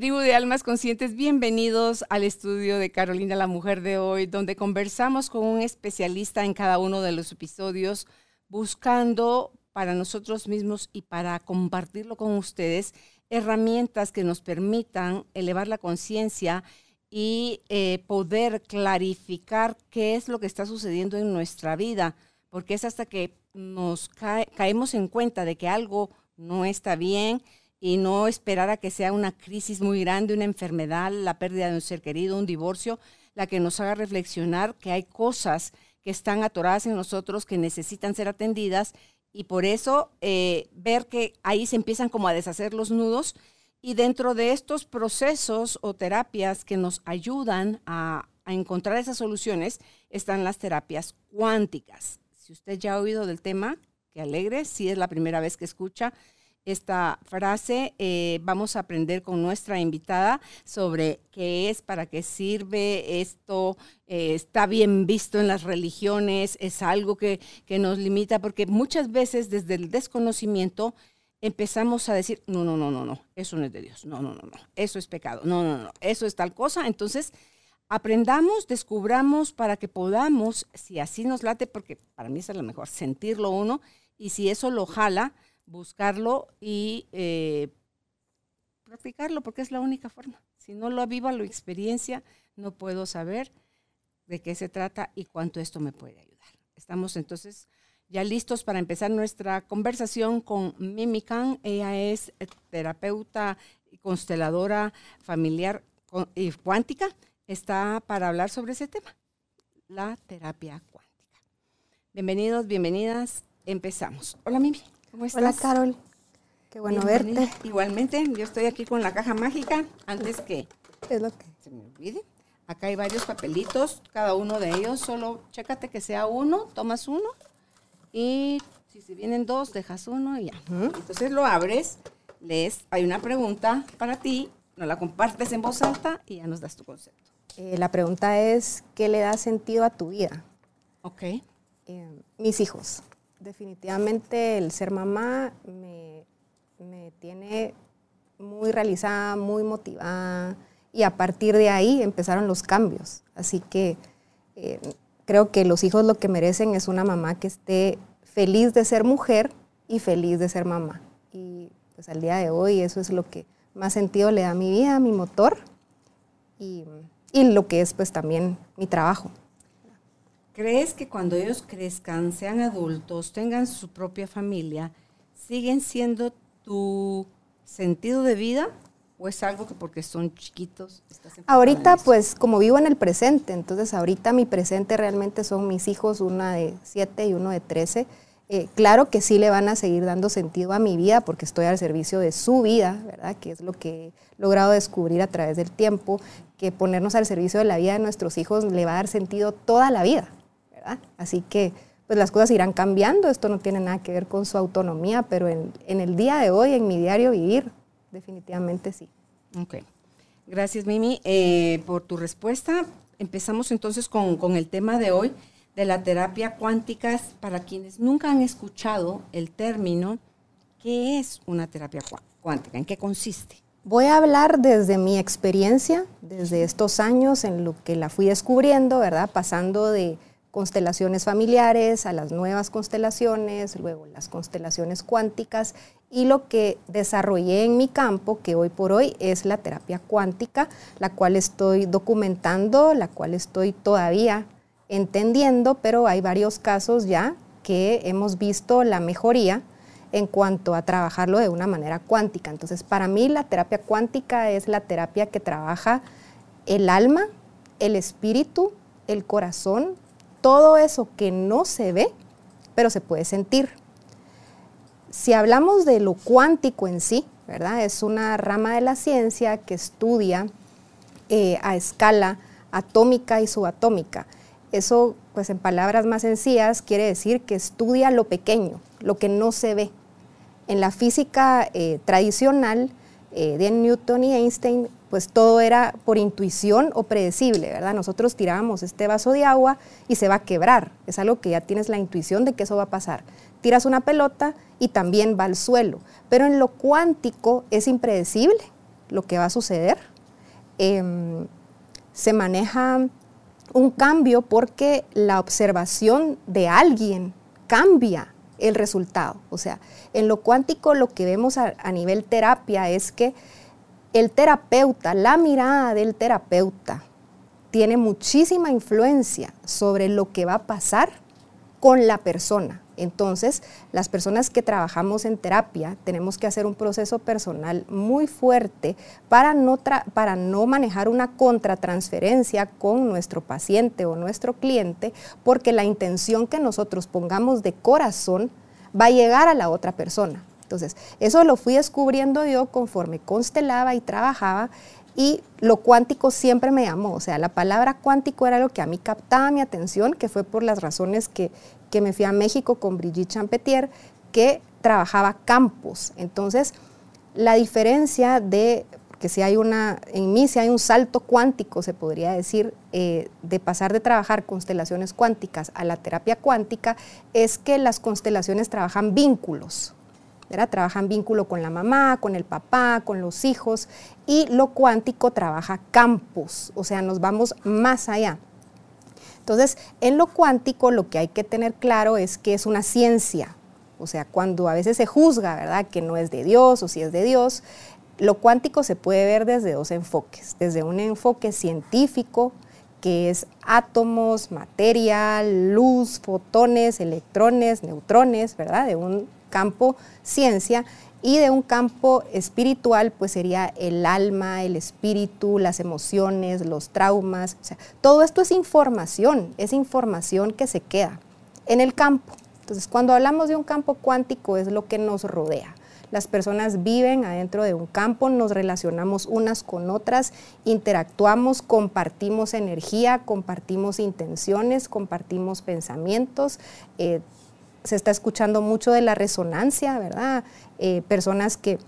Tribu de Almas Conscientes, bienvenidos al estudio de Carolina la Mujer de hoy, donde conversamos con un especialista en cada uno de los episodios, buscando para nosotros mismos y para compartirlo con ustedes herramientas que nos permitan elevar la conciencia y eh, poder clarificar qué es lo que está sucediendo en nuestra vida, porque es hasta que nos caemos en cuenta de que algo no está bien y no esperar a que sea una crisis muy grande, una enfermedad, la pérdida de un ser querido, un divorcio, la que nos haga reflexionar que hay cosas que están atoradas en nosotros que necesitan ser atendidas y por eso eh, ver que ahí se empiezan como a deshacer los nudos y dentro de estos procesos o terapias que nos ayudan a, a encontrar esas soluciones están las terapias cuánticas. Si usted ya ha oído del tema, qué alegre. Si es la primera vez que escucha esta frase, eh, vamos a aprender con nuestra invitada sobre qué es, para qué sirve esto, eh, está bien visto en las religiones, es algo que, que nos limita, porque muchas veces desde el desconocimiento empezamos a decir, no, no, no, no, no, eso no es de Dios, no, no, no, no, eso es pecado, no, no, no, eso es tal cosa. Entonces, aprendamos, descubramos para que podamos, si así nos late, porque para mí es lo mejor, sentirlo uno, y si eso lo jala, buscarlo y eh, practicarlo, porque es la única forma. Si no lo viva, lo experiencia, no puedo saber de qué se trata y cuánto esto me puede ayudar. Estamos entonces ya listos para empezar nuestra conversación con Mimi Khan. Ella es terapeuta y consteladora familiar y cuántica está para hablar sobre ese tema, la terapia cuántica. Bienvenidos, bienvenidas, empezamos. Hola Mimi, ¿cómo estás? Hola Carol, qué bueno verte. Igualmente, yo estoy aquí con la caja mágica, antes que es lo que? se me olvide. Acá hay varios papelitos, cada uno de ellos, solo chécate que sea uno, tomas uno y si se vienen dos, dejas uno y ya. Entonces lo abres, lees, hay una pregunta para ti, nos la compartes en voz alta y ya nos das tu concepto. Eh, la pregunta es, ¿qué le da sentido a tu vida? Ok. Eh, mis hijos. Definitivamente el ser mamá me, me, tiene muy realizada, muy motivada y a partir de ahí empezaron los cambios. Así que eh, creo que los hijos lo que merecen es una mamá que esté feliz de ser mujer y feliz de ser mamá. Y pues al día de hoy eso es lo que más sentido le da a mi vida, a mi motor. Y y lo que es pues también mi trabajo. ¿Crees que cuando ellos crezcan, sean adultos, tengan su propia familia, siguen siendo tu sentido de vida o es algo que porque son chiquitos? ahorita pues como vivo en el presente, entonces ahorita mi presente realmente son mis hijos, una de siete y uno de trece eh, claro que sí le van a seguir dando sentido a mi vida porque estoy al servicio de su vida, ¿verdad? Que es lo que he logrado descubrir a través del tiempo, que ponernos al servicio de la vida de nuestros hijos le va a dar sentido toda la vida, ¿verdad? Así que pues las cosas irán cambiando, esto no tiene nada que ver con su autonomía, pero en, el día de hoy, en mi diario vivir, definitivamente sí. Ok. Gracias, Mimi, eh, por tu respuesta. Empezamos entonces con, con el tema de hoy de la terapia cuántica. Para quienes nunca han escuchado el término, ¿qué es una terapia cuántica? ¿En qué consiste? Voy a hablar desde mi experiencia, desde estos años en lo que la fui descubriendo, ¿verdad? Pasando de constelaciones familiares a las nuevas constelaciones, luego las constelaciones cuánticas y lo que desarrollé en mi campo, que hoy por hoy es la terapia cuántica, la cual estoy documentando, la cual estoy todavía entendiendo, pero hay varios casos ya que hemos visto la mejoría en cuanto a trabajarlo de una manera cuántica. Entonces, para mí la terapia cuántica es la terapia que trabaja el alma, el espíritu, el corazón, todo eso que no se ve, pero se puede sentir. Si hablamos de lo cuántico en sí, ¿verdad? Es una rama de la ciencia que estudia eh, a escala atómica y subatómica. Eso, pues en palabras más sencillas, quiere decir que estudia lo pequeño, lo que no se ve. En la física eh, tradicional eh, de Newton y Einstein, pues todo era por intuición o predecible, ¿verdad? Nosotros tirábamos este vaso de agua y se va a quebrar. Es algo que ya tienes la intuición de que eso va a pasar. Tiras una pelota y también va al suelo. Pero en lo cuántico es impredecible lo que va a suceder. Em, se maneja un cambio porque la observación de alguien cambia el resultado. O sea, en lo cuántico lo que vemos a, nivel terapia es que el terapeuta, la mirada del terapeuta, tiene muchísima influencia sobre lo que va a pasar con la persona. Entonces, las personas que trabajamos en terapia tenemos que hacer un proceso personal muy fuerte para no, para no manejar una contratransferencia con nuestro paciente o nuestro cliente, porque la intención que nosotros pongamos de corazón va a llegar a la otra persona. Entonces, eso lo fui descubriendo yo conforme constelaba y trabajaba y lo cuántico siempre me llamó, o sea, la palabra cuántico era lo que a mí captaba mi atención, que fue por las razones que, que me fui a México con Brigitte Champetier, que trabajaba campos. Entonces, la diferencia de, que si hay una, en mí si hay un salto cuántico, se podría decir, eh, de pasar de trabajar constelaciones cuánticas a la terapia cuántica, es que las constelaciones trabajan vínculos. Trabajan vínculo con la mamá, con el papá, con los hijos, y lo cuántico trabaja campos, o sea, nos vamos más allá. Entonces, en lo cuántico lo que hay que tener claro es que es una ciencia. O sea, cuando a veces se juzga, ¿verdad?, que no es de Dios o si es de Dios, lo cuántico se puede ver desde dos enfoques. Desde un enfoque científico, que es átomos, materia, luz, fotones, electrones, neutrones, ¿verdad?, de un campo ciencia, y de un campo espiritual, pues sería el alma, el espíritu, las emociones, los traumas. Todo esto es información, es información que se queda en el campo. Entonces, cuando hablamos de un campo cuántico es lo que nos rodea. Las personas viven adentro de un campo, nos relacionamos unas con otras, interactuamos, compartimos energía, compartimos intenciones, compartimos pensamientos. Eh, se está escuchando mucho de la resonancia, ¿verdad? Eh, personas que,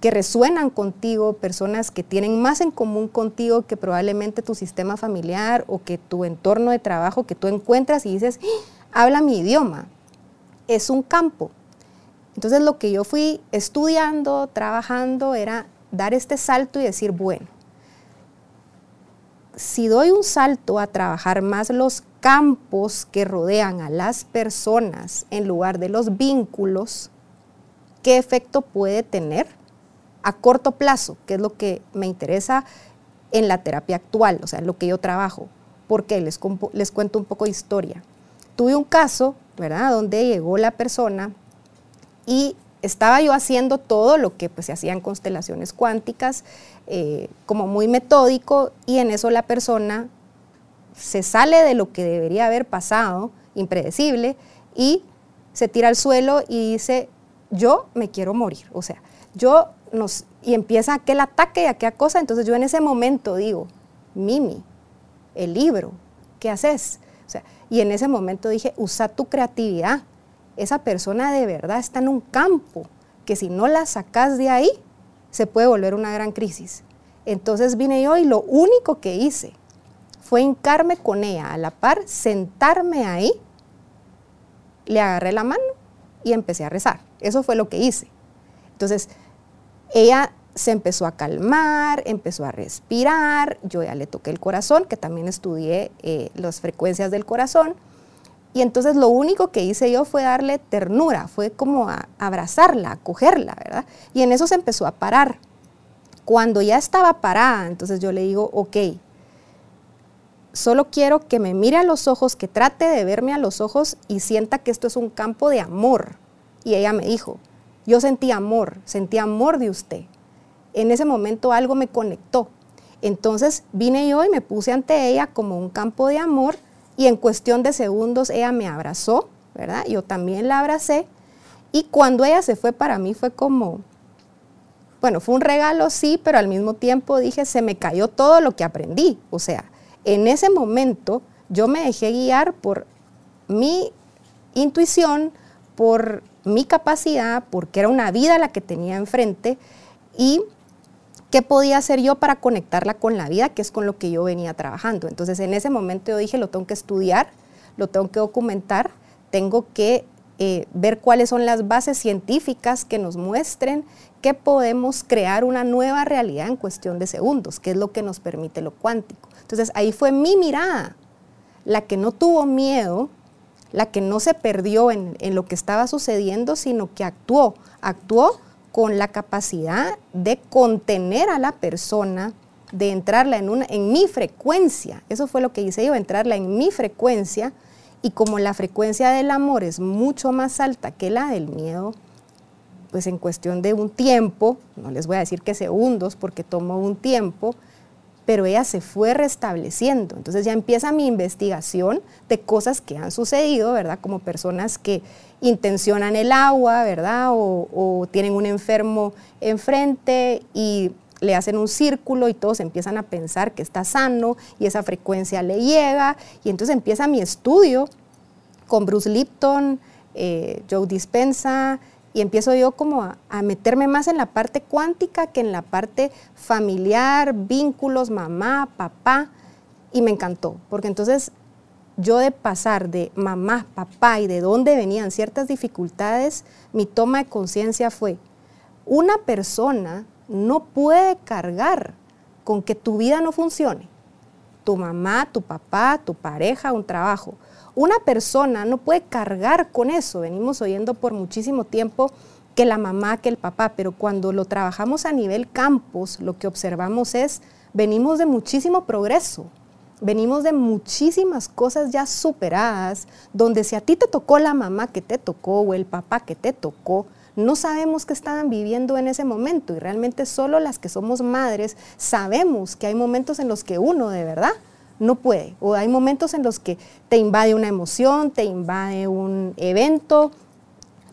que resuenan contigo, personas que tienen más en común contigo que probablemente tu sistema familiar o que tu entorno de trabajo que tú encuentras y dices, ¡Ah! habla mi idioma. Es un campo. Entonces lo que yo fui estudiando, trabajando, era dar este salto y decir, bueno, si doy un salto a trabajar más los campos que rodean a las personas en lugar de los vínculos, ¿qué efecto puede tener a corto plazo? Que es lo que me interesa en la terapia actual, o sea, lo que yo trabajo. Porque les, les cuento un poco de historia. Tuve un caso, ¿verdad?, donde llegó la persona y estaba yo haciendo todo lo que pues, se hacían constelaciones cuánticas, eh, como muy metódico, y en eso la persona se sale de lo que debería haber pasado, impredecible, y se tira al suelo y dice, yo me quiero morir. O sea, yo nos, y empieza aquel ataque y aquella cosa, entonces yo en ese momento digo, Mimi, el libro, ¿qué haces? O sea, y en ese momento dije, usa tu creatividad. Esa persona de verdad está en un campo que si no la sacas de ahí, se puede volver una gran crisis. Entonces vine yo y lo único que hice fue hincarme con ella a la par, sentarme ahí, le agarré la mano y empecé a rezar. Eso fue lo que hice. Entonces, ella se empezó a calmar, empezó a respirar, yo ya le toqué el corazón, que también estudié eh, las frecuencias del corazón, Y entonces lo único que hice yo fue darle ternura, fue como a abrazarla, acogerla, ¿verdad? Y en eso se empezó a parar. Cuando ya estaba parada, entonces yo le digo, ok, solo quiero que me mire a los ojos, que trate de verme a los ojos y sienta que esto es un campo de amor. Y ella me dijo, yo sentí amor, sentí amor de usted. En ese momento algo me conectó. Entonces vine yo y me puse ante ella como un campo de amor y en cuestión de segundos ella me abrazó, ¿verdad? Yo también la abracé y cuando ella se fue para mí fue como, bueno, fue un regalo, sí, pero al mismo tiempo dije, se me cayó todo lo que aprendí. O sea, en ese momento yo me dejé guiar por mi intuición, por mi capacidad, porque era una vida la que tenía enfrente y qué podía hacer yo para conectarla con la vida, que es con lo que yo venía trabajando. Entonces en ese momento yo dije, lo tengo que estudiar, lo tengo que documentar, tengo que eh, ver cuáles son las bases científicas que nos muestren que podemos crear una nueva realidad en cuestión de segundos, que es lo que nos permite lo cuántico. Entonces ahí fue mi mirada, la que no tuvo miedo, la que no se perdió en, en lo que estaba sucediendo, sino que actuó, actuó con la capacidad de contener a la persona, de entrarla en, una, en mi frecuencia. Eso fue lo que hice yo, entrarla en mi frecuencia. Y como la frecuencia del amor es mucho más alta que la del miedo, pues en cuestión de un tiempo, no les voy a decir que segundos porque tomó un tiempo, pero ella se fue restableciendo. Entonces ya empieza mi investigación de cosas que han sucedido, ¿verdad? Como personas que intencionan el agua, ¿verdad? O, tienen un enfermo enfrente y le hacen un círculo y todos empiezan a pensar que está sano y esa frecuencia le llega. Y entonces empieza mi estudio con Bruce Lipton, eh, Joe Dispensa, y empiezo yo como a, a, meterme más en la parte cuántica que en la parte familiar, vínculos, mamá, papá, y me encantó, porque entonces yo de pasar de mamá, papá y de dónde venían ciertas dificultades, mi toma de conciencia fue, una persona no puede cargar con que tu vida no funcione. Tu mamá, tu papá, tu pareja, un trabajo. Una persona no puede cargar con eso. Venimos oyendo por muchísimo tiempo que la mamá, que el papá, pero cuando lo trabajamos a nivel campus, lo que observamos es, venimos de muchísimo progreso, venimos de muchísimas cosas ya superadas, donde si a ti te tocó la mamá que te tocó o el papá que te tocó, no sabemos qué estaban viviendo en ese momento y realmente solo las que somos madres sabemos que hay momentos en los que uno de verdad no puede. O hay momentos en los que te invade una emoción, te invade un evento,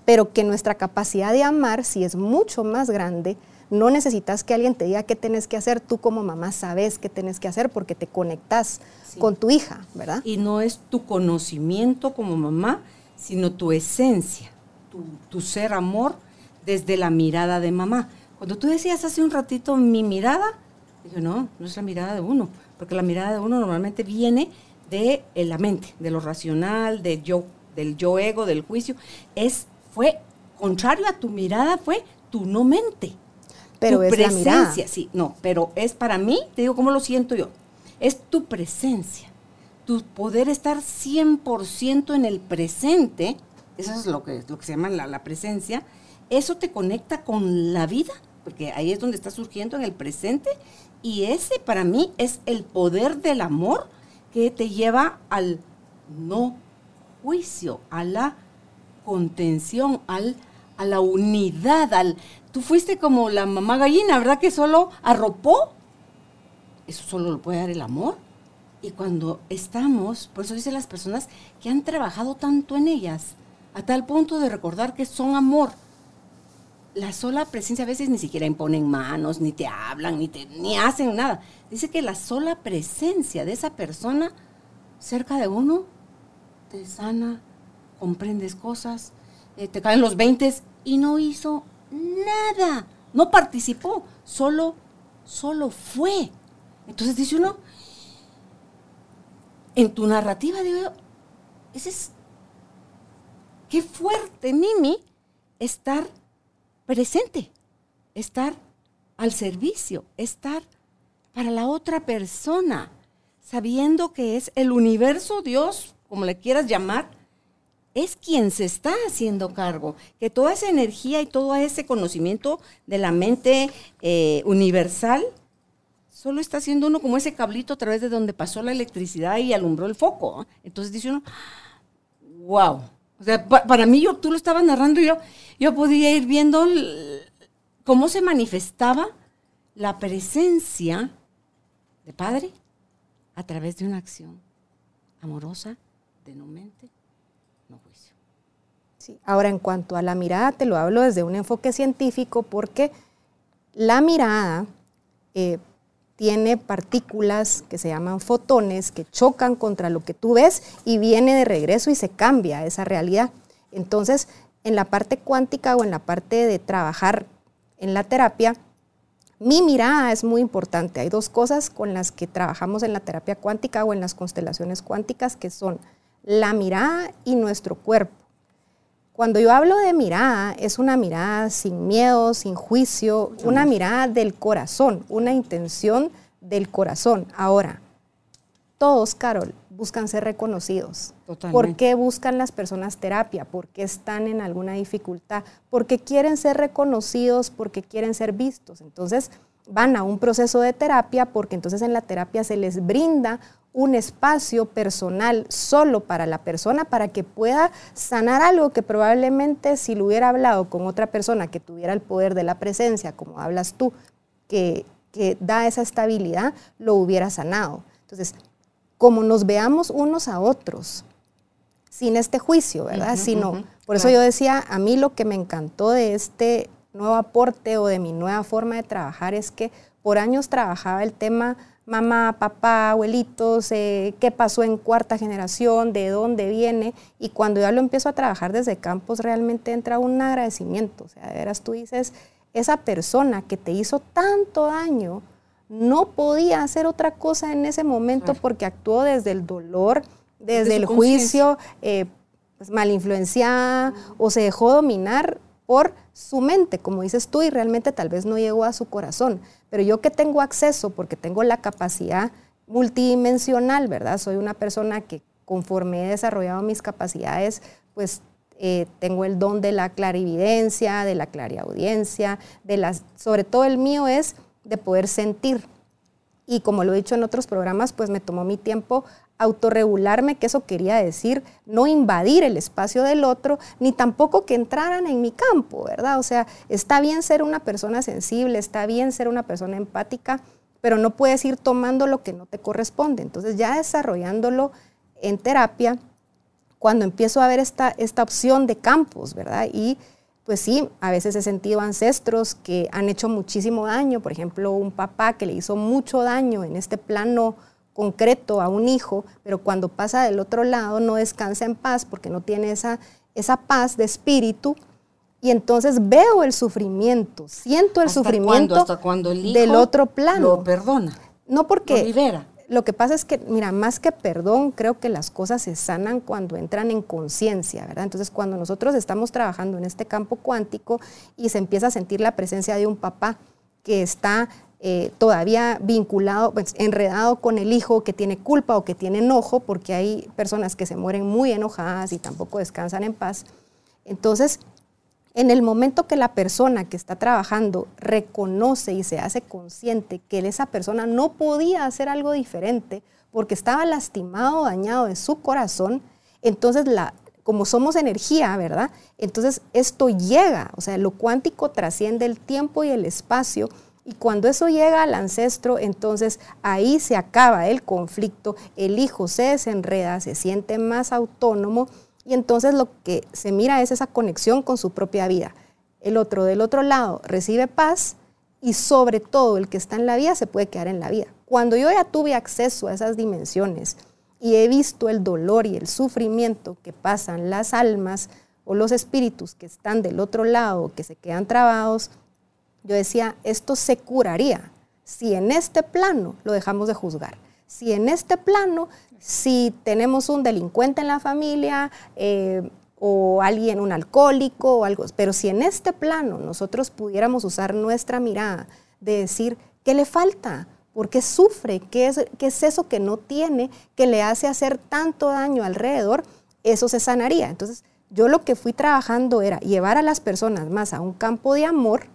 pero que nuestra capacidad de amar, si es mucho más grande, no necesitas que alguien te diga qué tienes que hacer, tú como mamá sabes qué tienes que hacer porque te conectas con tu hija, ¿verdad? Y no es tu conocimiento como mamá, sino tu esencia, tu, ser amor desde la mirada de mamá. Cuando tú decías hace un ratito mi mirada, dije, no, no es la mirada de uno, porque la mirada de uno normalmente viene de la mente, de lo racional, de yo, del yo ego, del juicio. Es, fue contrario a tu mirada, fue tu no mente pero es presencia, sí, no, pero es para mí, te digo cómo lo siento yo, es tu presencia, tu poder estar 100% en el presente, eso es lo que, lo que se llama la, la presencia, eso te conecta con la vida, porque ahí es donde está surgiendo en el presente, y ese para mí es el poder del amor que te lleva al no juicio, a la contención, al, a la unidad, al Tú fuiste como la mamá gallina, ¿verdad? Que solo arropó. Eso solo lo puede dar el amor. Y cuando estamos, por eso dicen las personas que han trabajado tanto en ellas, a tal punto de recordar que son amor. La sola presencia a veces ni siquiera imponen manos, ni te hablan, ni, te, ni hacen nada. Dice que la sola presencia de esa persona cerca de uno te sana, comprendes cosas, eh, te caen los veintes y no hizo nada, no participó, solo, solo fue. Entonces dice uno, en tu narrativa, digo ese es, qué fuerte, Mimi, estar presente, estar al servicio, estar para la otra persona, sabiendo que es el universo, Dios, como le quieras llamar, es quien se está haciendo cargo, que toda esa energía y todo ese conocimiento de la mente eh, universal solo está haciendo uno como ese cablito a través de donde pasó la electricidad y alumbró el foco. Entonces dice uno, wow. O sea, para mí, yo, tú lo estabas narrando y yo, yo podía ir viendo cómo se manifestaba la presencia de Padre a través de una acción amorosa de no mente, no juicio. Sí. Ahora, en cuanto a la mirada, te lo hablo desde un enfoque científico porque la mirada eh, tiene partículas que se llaman fotones que chocan contra lo que tú ves y viene de regreso y se cambia esa realidad. Entonces, en la parte cuántica o en la parte de trabajar en la terapia, mi mirada es muy importante. Hay dos cosas con las que trabajamos en la terapia cuántica o en las constelaciones cuánticas que son la mirada y nuestro cuerpo. Cuando yo hablo de mirada, es una mirada sin miedo, sin juicio, una mirada del corazón, una intención del corazón. Ahora, todos, Carol, buscan ser reconocidos. ¿Por qué buscan las personas terapia? ¿Por qué están en alguna dificultad? Porque quieren ser reconocidos, porque quieren ser vistos. Entonces, van a un proceso de terapia porque entonces en la terapia se les brinda un espacio personal solo para la persona para que pueda sanar algo que probablemente si lo hubiera hablado con otra persona que tuviera el poder de la presencia, como hablas tú, que, da esa estabilidad, lo hubiera sanado. Entonces, como nos veamos unos a otros, sin este juicio, ¿verdad? Sino, por eso yo decía, a mí lo que me encantó de este nuevo aporte o de mi nueva forma de trabajar es que por años trabajaba el tema mamá, papá, abuelitos, eh, qué pasó en cuarta generación, de dónde viene. Y cuando ya lo empiezo a trabajar desde campos, realmente entra un agradecimiento. O sea, de veras tú dices, esa persona que te hizo tanto daño no podía hacer otra cosa en ese momento porque actuó desde el dolor, desde el juicio, eh, pues, mal influenciada o se dejó dominar por su mente, como dices tú, y realmente tal vez no llegó a su corazón. Pero yo que tengo acceso, porque tengo la capacidad multidimensional, ¿verdad? Soy una persona que conforme he desarrollado mis capacidades, pues eh, tengo el don de la clarividencia, de la clariaudiencia, de las, sobre todo el mío es de poder sentir. Y como lo he dicho en otros programas, pues me tomó mi tiempo autorregularme, que eso quería decir no invadir el espacio del otro, ni tampoco que entraran en mi campo, ¿verdad? O sea, está bien ser una persona sensible, está bien ser una persona empática, pero no puedes ir tomando lo que no te corresponde. Entonces ya desarrollándolo en terapia, cuando empiezo a ver esta, esta opción de campos, ¿verdad? Y pues sí, a veces he sentido ancestros que han hecho muchísimo daño, por ejemplo, un papá que le hizo mucho daño en este plano concreto a un hijo, pero cuando pasa del otro lado no descansa en paz porque no tiene esa, esa paz de espíritu. Y entonces veo el sufrimiento, siento el sufrimiento ¿Hasta cuando el del otro plano. Lo perdona. No porque lo libera. Lo que pasa es que, mira, más que perdón, creo que las cosas se sanan cuando entran en conciencia, ¿verdad? Entonces, cuando nosotros estamos trabajando en este campo cuántico y se empieza a sentir la presencia de un papá que está eh, todavía vinculado, pues, enredado con el hijo que tiene culpa o que tiene enojo, porque hay personas que se mueren muy enojadas y tampoco descansan en paz. Entonces, en el momento que la persona que está trabajando reconoce y se hace consciente que esa persona no podía hacer algo diferente porque estaba lastimado, dañado de su corazón, entonces la, como somos energía, ¿verdad? Entonces esto llega, o sea, lo cuántico trasciende el tiempo y el espacio y cuando eso llega al ancestro, entonces ahí se acaba el conflicto, el hijo se desenreda, se siente más autónomo y entonces lo que se mira es esa conexión con su propia vida. El otro del otro lado recibe paz y sobre todo el que está en la vida se puede quedar en la vida. Cuando yo ya tuve acceso a esas dimensiones y he visto el dolor y el sufrimiento que pasan las almas o los espíritus que están del otro lado, que se quedan trabados, yo decía, esto se curaría si en este plano lo dejamos de juzgar. Si en este plano, si tenemos un delincuente en la familia eh, o alguien, un alcohólico o algo, pero si en este plano nosotros pudiéramos usar nuestra mirada de decir, ¿qué le falta? ¿Por qué sufre? ¿Qué es, qué es eso que no tiene que le hace hacer tanto daño alrededor? eso se sanaría. Entonces, yo lo que fui trabajando era llevar a las personas más a un campo de amor,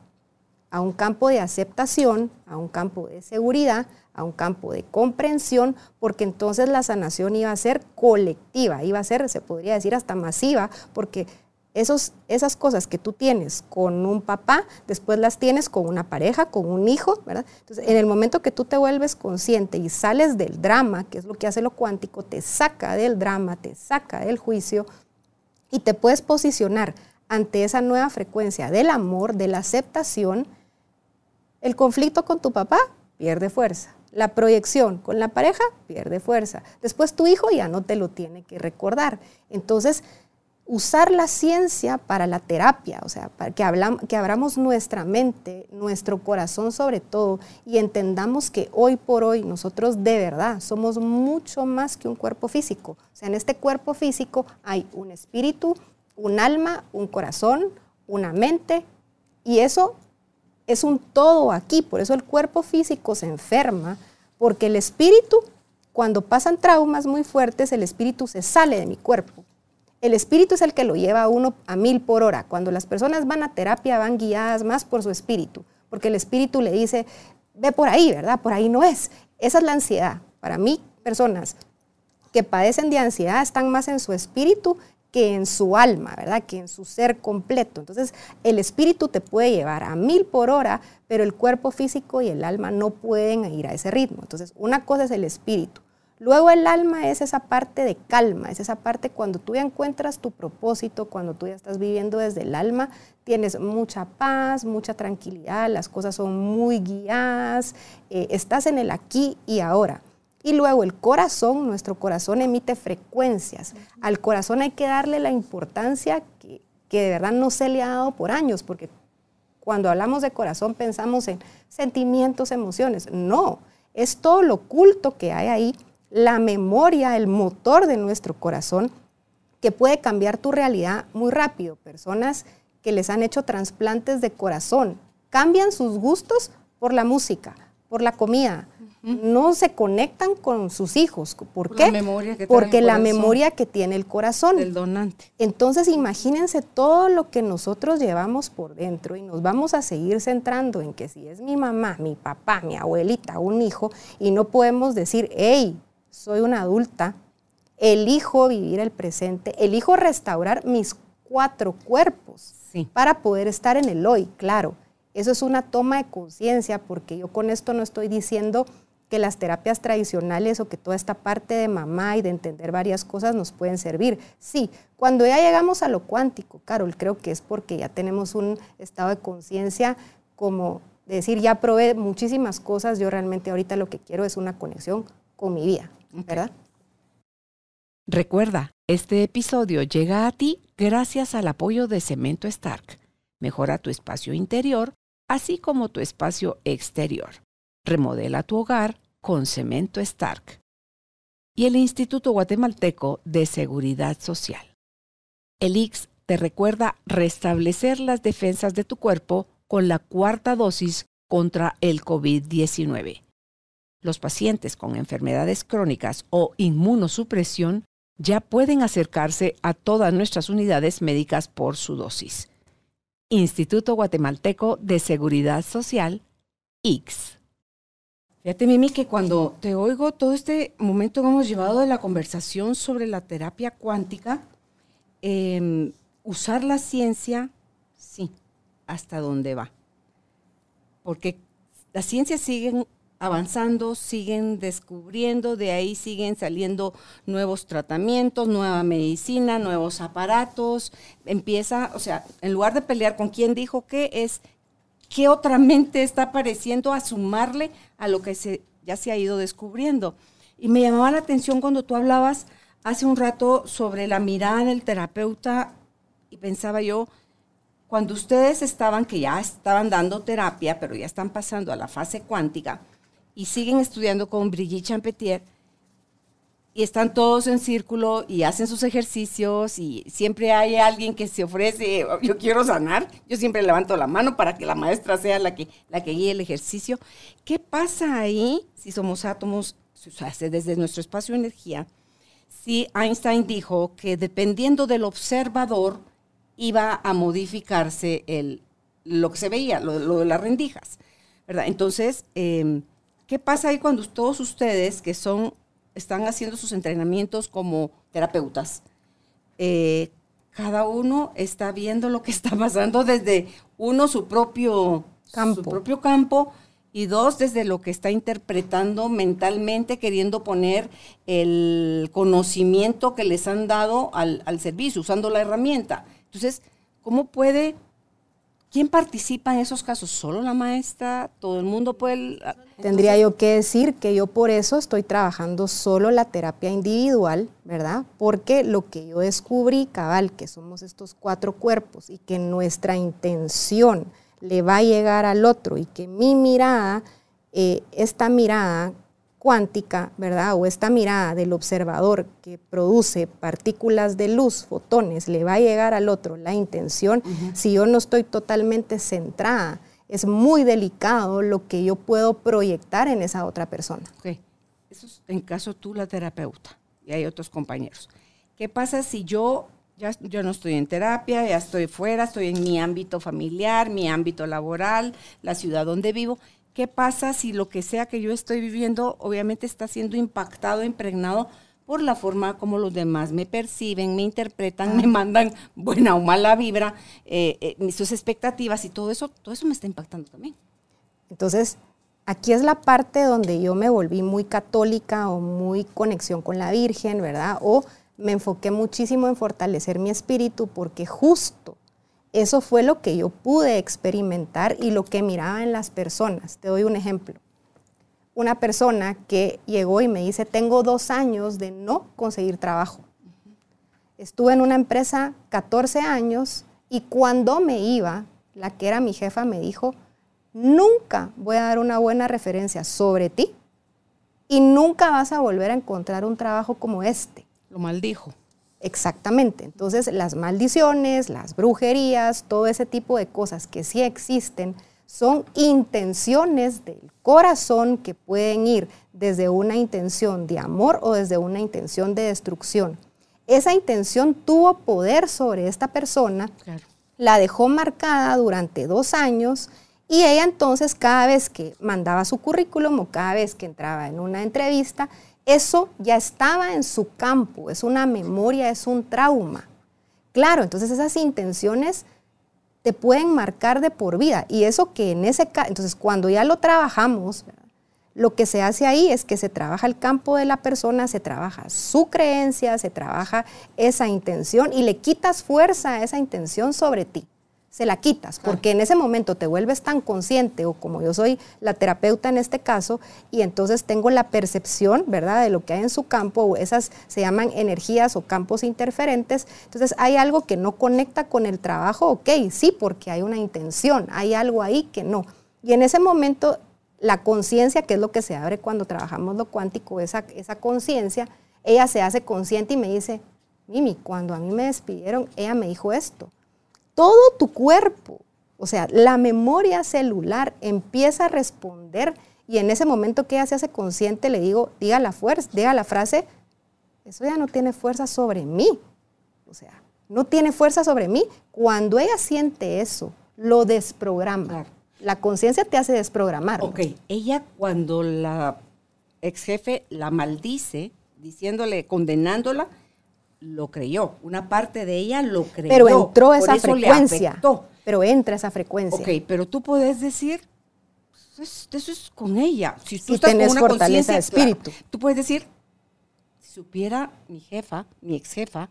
a un campo de aceptación, a un campo de seguridad, a un campo de comprensión, porque entonces la sanación iba a ser colectiva, iba a ser, se podría decir, hasta masiva, porque esos, esas cosas que tú tienes con un papá, después las tienes con una pareja, con un hijo, ¿verdad? Entonces, en el momento que tú te vuelves consciente y sales del drama, que es lo que hace lo cuántico, te saca del drama, te saca del juicio y te puedes posicionar ante esa nueva frecuencia del amor, de la aceptación, el conflicto con tu papá pierde fuerza. La proyección con la pareja pierde fuerza. Después tu hijo ya no te lo tiene que recordar. Entonces, usar la ciencia para la terapia, o sea, para que, que abramos nuestra mente, nuestro corazón sobre todo, y entendamos que hoy por hoy nosotros de verdad somos mucho más que un cuerpo físico. O sea, en este cuerpo físico hay un espíritu, un alma, un corazón, una mente, y eso es un todo aquí. Por eso el cuerpo físico se enferma, porque el espíritu, cuando pasan traumas muy fuertes, el espíritu se sale de mi cuerpo el espíritu es el que lo lleva a uno a mil por hora. Cuando las personas van a terapia van guiadas más por su espíritu, porque el espíritu le dice, ve por ahí, ¿verdad? Por ahí no es. Esa es la ansiedad. Para mí, personas que padecen de ansiedad están más en su espíritu que en su alma, ¿verdad? Que en su ser completo. Entonces, el espíritu te puede llevar a mil por hora, pero el cuerpo físico y el alma no pueden ir a ese ritmo. Entonces, una cosa es el espíritu. Luego el alma es esa parte de calma, es esa parte cuando tú ya encuentras tu propósito, cuando tú ya estás viviendo desde el alma, tienes mucha paz, mucha tranquilidad, las cosas son muy guiadas, eh, estás en el aquí y ahora. Y luego el corazón, nuestro corazón emite frecuencias. Al corazón hay que darle la importancia que, que de verdad no se le ha dado por años, porque cuando hablamos de corazón pensamos en sentimientos, emociones. No, es todo lo oculto que hay ahí la memoria, el motor de nuestro corazón, que puede cambiar tu realidad muy rápido. Personas que les han hecho trasplantes de corazón cambian sus gustos por la música, por la comida. No se conectan con sus hijos. ¿Por qué? Porque la memoria que tiene el corazón. El donante. Entonces imagínense todo lo que nosotros llevamos por dentro y nos vamos a seguir centrando en que si es mi mamá, mi papá, mi abuelita, un hijo, y no podemos decir, hey, soy una adulta, elijo vivir el presente, elijo restaurar mis cuatro cuerpos para poder estar en el hoy, claro. Eso es una toma de conciencia porque yo con esto no estoy diciendo que las terapias tradicionales o que toda esta parte de mamá y de entender varias cosas nos pueden servir. Sí, cuando ya llegamos a lo cuántico, Carol, creo que es porque ya tenemos un estado de conciencia como decir, ya probé muchísimas cosas, yo realmente ahorita lo que quiero es una conexión con mi vida. ¿verdad? Recuerda, este episodio llega a ti gracias al apoyo de Cemento Stark. Mejora tu espacio interior, así como tu espacio exterior. Remodela tu hogar con Cemento Stark. Y el Instituto Guatemalteco de Seguridad Social. El IX te recuerda restablecer las defensas de tu cuerpo con la cuarta dosis contra el COVID-19 los pacientes con enfermedades crónicas o inmunosupresión ya pueden acercarse a todas nuestras unidades médicas por su dosis. Instituto Guatemalteco de Seguridad Social, X. Fíjate, Mimi, que cuando te oigo todo este momento que hemos llevado de la conversación sobre la terapia cuántica, em, usar la ciencia, sí, hasta dónde va. Porque la ciencia sigue avanzando, siguen descubriendo, de ahí siguen saliendo nuevos tratamientos, nueva medicina, nuevos aparatos. Empieza, o sea, en lugar de pelear con quién dijo qué, es qué otra mente está apareciendo a sumarle a lo que se, ya se ha ido descubriendo. Y me llamaba la atención cuando tú hablabas hace un rato sobre la mirada del terapeuta y pensaba yo, cuando ustedes estaban, que ya estaban dando terapia, pero ya están pasando a la fase cuántica, y siguen estudiando con Brigitte Champetier y están todos en círculo y hacen sus ejercicios y siempre hay alguien que se ofrece, yo quiero sanar, yo siempre levanto la mano para que la maestra sea la que, la que guíe el ejercicio. ¿Qué pasa ahí si somos átomos, o sea, desde nuestro espacio de energía? si Einstein dijo que dependiendo del observador iba a modificarse el, lo que se veía, lo, de las rendijas, ¿verdad? Entonces, em, ¿qué pasa ahí cuando todos ustedes que son, están haciendo sus entrenamientos como terapeutas, eh, cada uno está viendo lo que está pasando desde uno su propio campo, su propio campo y dos desde lo que está interpretando mentalmente, queriendo poner el conocimiento que les han dado al, al servicio, usando la herramienta. Entonces, ¿cómo puede ¿Quién participa en esos casos? ¿Solo la maestra? ¿Todo el mundo puede? Tendría yo que decir que yo por eso estoy trabajando solo la terapia individual, ¿verdad? Porque lo que yo descubrí, cabal, que somos estos cuatro cuerpos y que nuestra intención le va a llegar al otro y que mi mirada, eh, esta mirada cuántica, ¿verdad? O esta mirada del observador que produce partículas de luz, fotones, le va a llegar al otro la intención, si yo no estoy totalmente centrada, es muy delicado lo que yo puedo proyectar en esa otra persona. Ok, eso es en caso tú la terapeuta y hay otros compañeros. ¿Qué pasa si yo ya yo no estoy en terapia, ya estoy fuera, estoy en mi ámbito familiar, mi ámbito laboral, la ciudad donde vivo ¿Qué pasa si lo que sea que yo estoy viviendo obviamente está siendo impactado, impregnado por la forma como los demás me perciben, me interpretan, me mandan buena o mala vibra, eh, eh, sus expectativas y todo eso, todo eso me está impactando también. Entonces, aquí es la parte donde yo me volví muy católica o muy conexión con la Virgen, ¿verdad? O me enfoqué muchísimo en fortalecer mi espíritu porque justo eso fue lo que yo pude experimentar y lo que miraba en las personas. Te doy un ejemplo. Una persona que llegó y me dice, tengo dos años de no conseguir trabajo. Estuve en una empresa 14 años y cuando me iba, la que era mi jefa me dijo, nunca voy a dar una buena referencia sobre ti y nunca vas a volver a encontrar un trabajo como este. Lo maldijo. Exactamente. Entonces, las maldiciones, las brujerías, todo ese tipo de cosas que sí existen, son intenciones del corazón que pueden ir desde una intención de amor o desde una intención de destrucción. Esa intención tuvo poder sobre esta persona, la dejó marcada durante dos años y ella entonces cada vez que mandaba su currículum o cada vez que entraba en una entrevista, eso ya estaba en su campo, es una memoria, es un trauma. Claro, entonces esas intenciones te pueden marcar de por vida. Y eso que en ese caso, entonces cuando ya lo trabajamos, lo que se hace ahí es que se trabaja el campo de la persona, se trabaja su creencia, se trabaja esa intención y le quitas fuerza a esa intención sobre ti se la quitas, porque en ese momento te vuelves tan consciente, o como yo soy la terapeuta en este caso, y entonces tengo la percepción, ¿verdad?, de lo que hay en su campo, o esas se llaman energías o campos interferentes, entonces hay algo que no conecta con el trabajo, ok, sí, porque hay una intención, hay algo ahí que no. Y en ese momento, la conciencia, que es lo que se abre cuando trabajamos lo cuántico, esa, esa conciencia, ella se hace consciente y me dice, Mimi, cuando a mí me despidieron, ella me dijo esto todo tu cuerpo, o sea, la memoria celular empieza a responder y en ese momento que ella se hace consciente le digo, diga la fuerza, diga la frase, eso ya no tiene fuerza sobre mí. O sea, no tiene fuerza sobre mí. Cuando ella siente eso, lo desprograma. La conciencia te hace desprogramar. Ok, ella cuando la ex jefe la maldice, diciéndole, condenándola, lo creyó. Una parte de ella lo creyó. Pero entró esa frecuencia. Pero entra esa frecuencia. Ok, pero tú puedes decir, eso es, con ella. Si tú estás con una fortaleza de espíritu. tú puedes decir, si supiera mi jefa, mi ex jefa,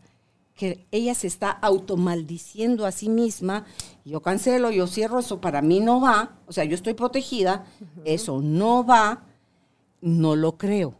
que ella se está automaldiciendo a sí misma, yo cancelo, yo cierro, eso para mí no va, o sea, yo estoy protegida, eso no va, no lo creo.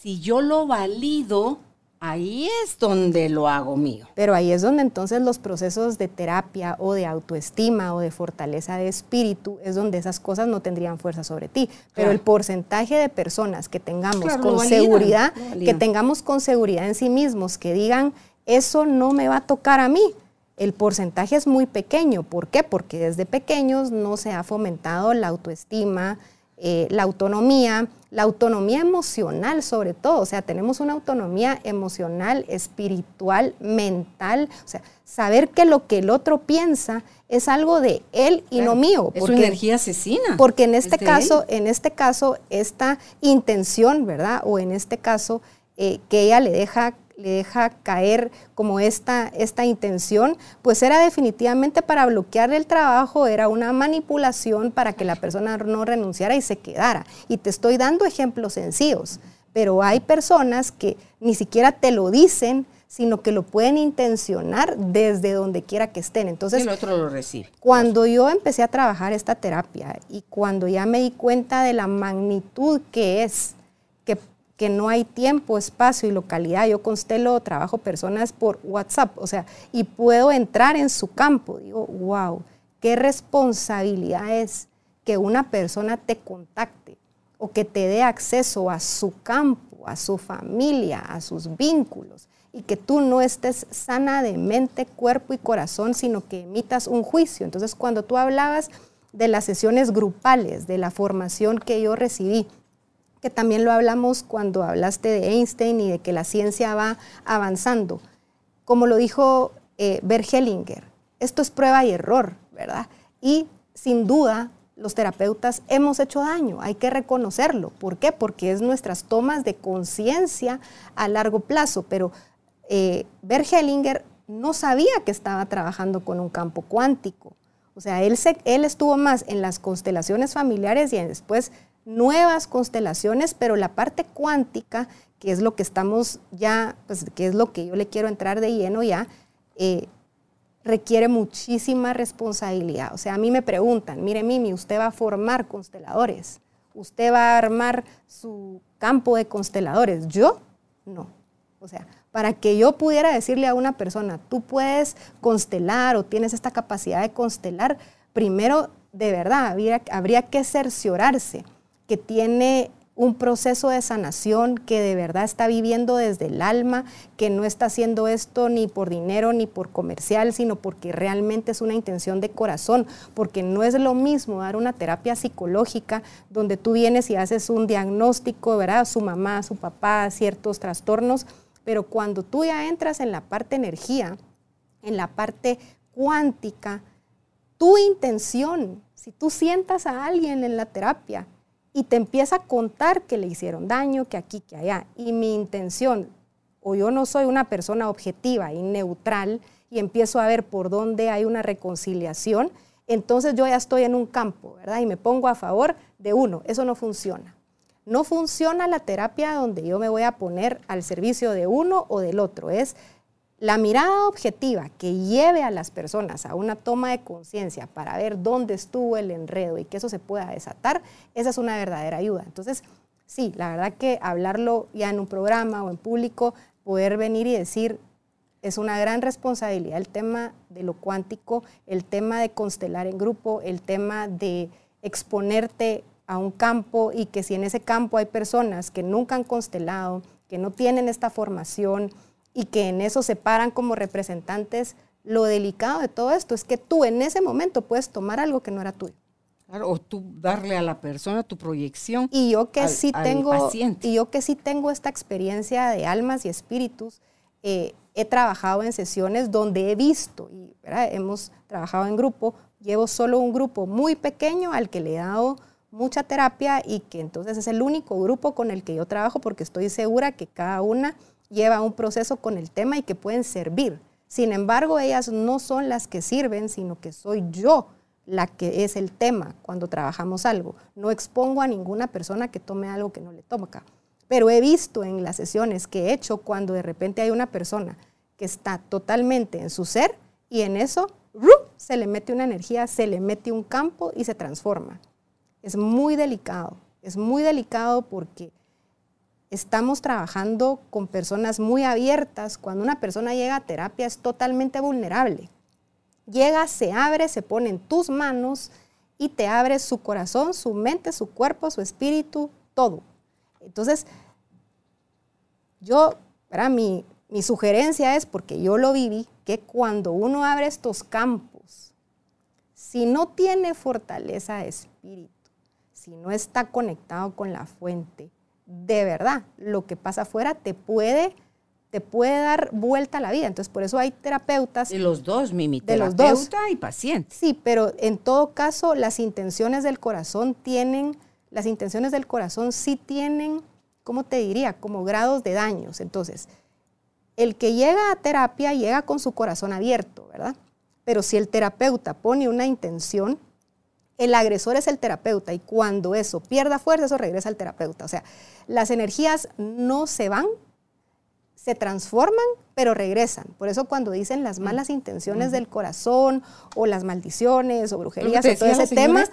Si yo lo valido, Ahí es donde lo hago mío. Pero ahí es donde entonces los procesos de terapia o de autoestima o de fortaleza de espíritu es donde esas cosas no tendrían fuerza sobre ti. Pero el porcentaje de personas que tengamos con seguridad, que tengamos con seguridad en sí mismos, que digan, eso no me va a tocar a mí, el porcentaje es muy pequeño. ¿Por qué? Porque desde pequeños no se ha fomentado la autoestima, eh, la autonomía, la autonomía emocional sobre todo, o sea, tenemos una autonomía emocional, espiritual, mental, o sea, saber que lo que el otro piensa es algo de él y no mío. Es una energía asesina. Porque en este caso, en este caso, esta intención, ¿verdad? O en este caso, eh, que ella le deja le deja caer como esta, esta intención, pues era definitivamente para bloquear el trabajo, era una manipulación para que la persona no renunciara y se quedara. Y te estoy dando ejemplos sencillos, pero hay personas que ni siquiera te lo dicen, sino que lo pueden intencionar desde donde quiera que estén. Entonces, el otro lo recibe. Cuando yo empecé a trabajar esta terapia y cuando ya me di cuenta de la magnitud que es, que no hay tiempo, espacio y localidad. Yo constelo, trabajo personas por WhatsApp, o sea, y puedo entrar en su campo. Digo, wow, qué responsabilidad es que una persona te contacte o que te dé acceso a su campo, a su familia, a sus vínculos, y que tú no estés sana de mente, cuerpo y corazón, sino que emitas un juicio. Entonces, cuando tú hablabas de las sesiones grupales, de la formación que yo recibí, que también lo hablamos cuando hablaste de Einstein y de que la ciencia va avanzando. Como lo dijo eh, esto es prueba y error, ¿verdad? Y sin duda los terapeutas hemos hecho daño, hay que reconocerlo. ¿Por qué? Porque es nuestras tomas de conciencia a largo plazo, pero eh, no sabía que estaba trabajando con un campo cuántico. O sea, él, él estuvo más en las constelaciones familiares y después nuevas constelaciones, pero la parte cuántica, que es lo que estamos ya, pues que es lo que yo le quiero entrar de lleno ya, eh, requiere muchísima responsabilidad. O sea, a mí me preguntan, mire Mimi, usted va a formar consteladores, usted va a armar su campo de consteladores. Yo, no. O sea, para que yo pudiera decirle a una persona, tú puedes constelar o tienes esta capacidad de constelar, primero, de verdad, habría, habría que cerciorarse que tiene un proceso de sanación, que de verdad está viviendo desde el alma, que no está haciendo esto ni por dinero ni por comercial, sino porque realmente es una intención de corazón, porque no es lo mismo dar una terapia psicológica donde tú vienes y haces un diagnóstico, ¿verdad? Su mamá, su papá, ciertos trastornos, pero cuando tú ya entras en la parte energía, en la parte cuántica, tu intención, si tú sientas a alguien en la terapia, y te empieza a contar que le hicieron daño, que aquí, que allá. Y mi intención, o yo no soy una persona objetiva y neutral, y empiezo a ver por dónde hay una reconciliación, entonces yo ya estoy en un campo, ¿verdad? Y me pongo a favor de uno. Eso no funciona. No funciona la terapia donde yo me voy a poner al servicio de uno o del otro. Es la mirada objetiva que lleve a las personas a una toma de conciencia para ver dónde estuvo el enredo y que eso se pueda desatar, esa es una verdadera ayuda. Entonces, sí, la verdad que hablarlo ya en un programa o en público, poder venir y decir, es una gran responsabilidad el tema de lo cuántico, el tema de constelar en grupo, el tema de exponerte a un campo y que si en ese campo hay personas que nunca han constelado, que no tienen esta formación, y que en eso se paran como representantes, lo delicado de todo esto es que tú en ese momento puedes tomar algo que no era tuyo. Claro, o tú darle a la persona tu proyección. Y yo que sí tengo, y yo que sí tengo esta experiencia de almas y espíritus, eh, he trabajado en sesiones donde he visto y hemos trabajado en grupo. Llevo solo un grupo muy pequeño al que le he dado mucha terapia y que entonces es el único grupo con el que yo trabajo porque estoy segura que cada una lleva un proceso con el tema y que pueden servir. Sin embargo, ellas no son las que sirven, sino que soy yo la que es el tema cuando trabajamos algo. No expongo a ninguna persona que tome algo que no le toca. Pero he visto en las sesiones que he hecho cuando de repente hay una persona que está totalmente en su ser y en eso se le mete una energía, se le mete un campo y se transforma. Es muy delicado, es muy delicado porque estamos trabajando con personas muy abiertas. Cuando una persona llega a terapia es totalmente vulnerable. Llega, se abre, se pone en tus manos y te abre su corazón, su mente, su cuerpo, su espíritu, todo. Entonces, yo, para mi, mi sugerencia es, porque yo lo viví, que cuando uno abre estos campos, si no tiene fortaleza de espíritu, si no está conectado con la fuente, de verdad, lo que pasa afuera te puede te puede dar vuelta a la vida. Entonces, por eso hay terapeutas. De los dos, Mimi, de terapeuta los dos. y paciente. Sí, pero en todo caso, las intenciones del corazón tienen, las intenciones del corazón sí tienen, ¿cómo te diría? Como grados de daños. Entonces, el que llega a terapia llega con su corazón abierto, ¿verdad? Pero si el terapeuta pone una intención, el agresor es el terapeuta y cuando eso pierda fuerza, eso regresa al terapeuta. O sea, las energías no se van, se transforman, pero regresan. Por eso cuando dicen las malas intenciones del corazón o las maldiciones o brujerías o todo ese tema,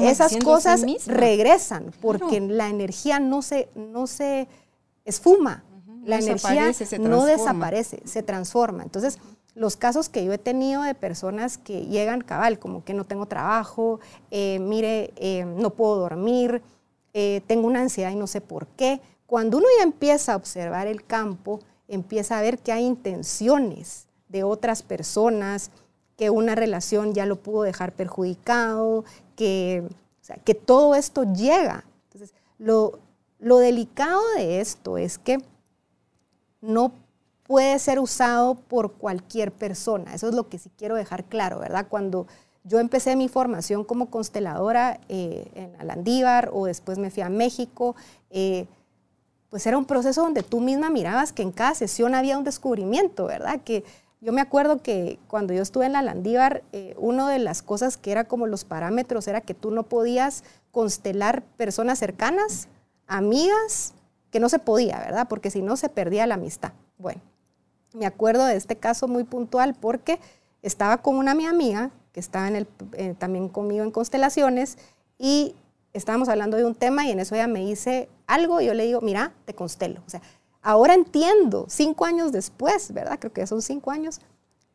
esas cosas regresan porque la energía no se, no se esfuma. La energía no desaparece, se transforma. Entonces, los casos que yo he tenido de personas que llegan cabal, como que no tengo trabajo, eh, mire, eh, no puedo dormir, eh, tengo una ansiedad y no sé por qué. Cuando uno ya empieza a observar el campo, empieza a ver que hay intenciones de otras personas, que una relación ya lo pudo dejar perjudicado, que, todo esto llega. Entonces, lo, lo delicado de esto es que no puede ser usado por cualquier persona. Eso es lo que sí quiero dejar claro, ¿verdad? Cuando yo empecé mi formación como consteladora eh, en Alandívar o después me fui a México, eh, pues era un proceso donde tú misma mirabas que en cada sesión había un descubrimiento, ¿verdad? Que yo me acuerdo que cuando yo estuve en la Landívar, eh, una de las cosas que era como los parámetros era que tú no podías constelar personas cercanas, amigas, que no se podía, ¿verdad? Porque si no se perdía la amistad. Bueno, me acuerdo de este caso muy puntual porque estaba con una mi amiga que estaba eh, también conmigo en constelaciones y estábamos hablando de un tema y en eso ella me dice algo y yo le digo, mira, te constelo. O sea, ahora entiendo, cinco años después, ¿verdad? Creo que ya son cinco años,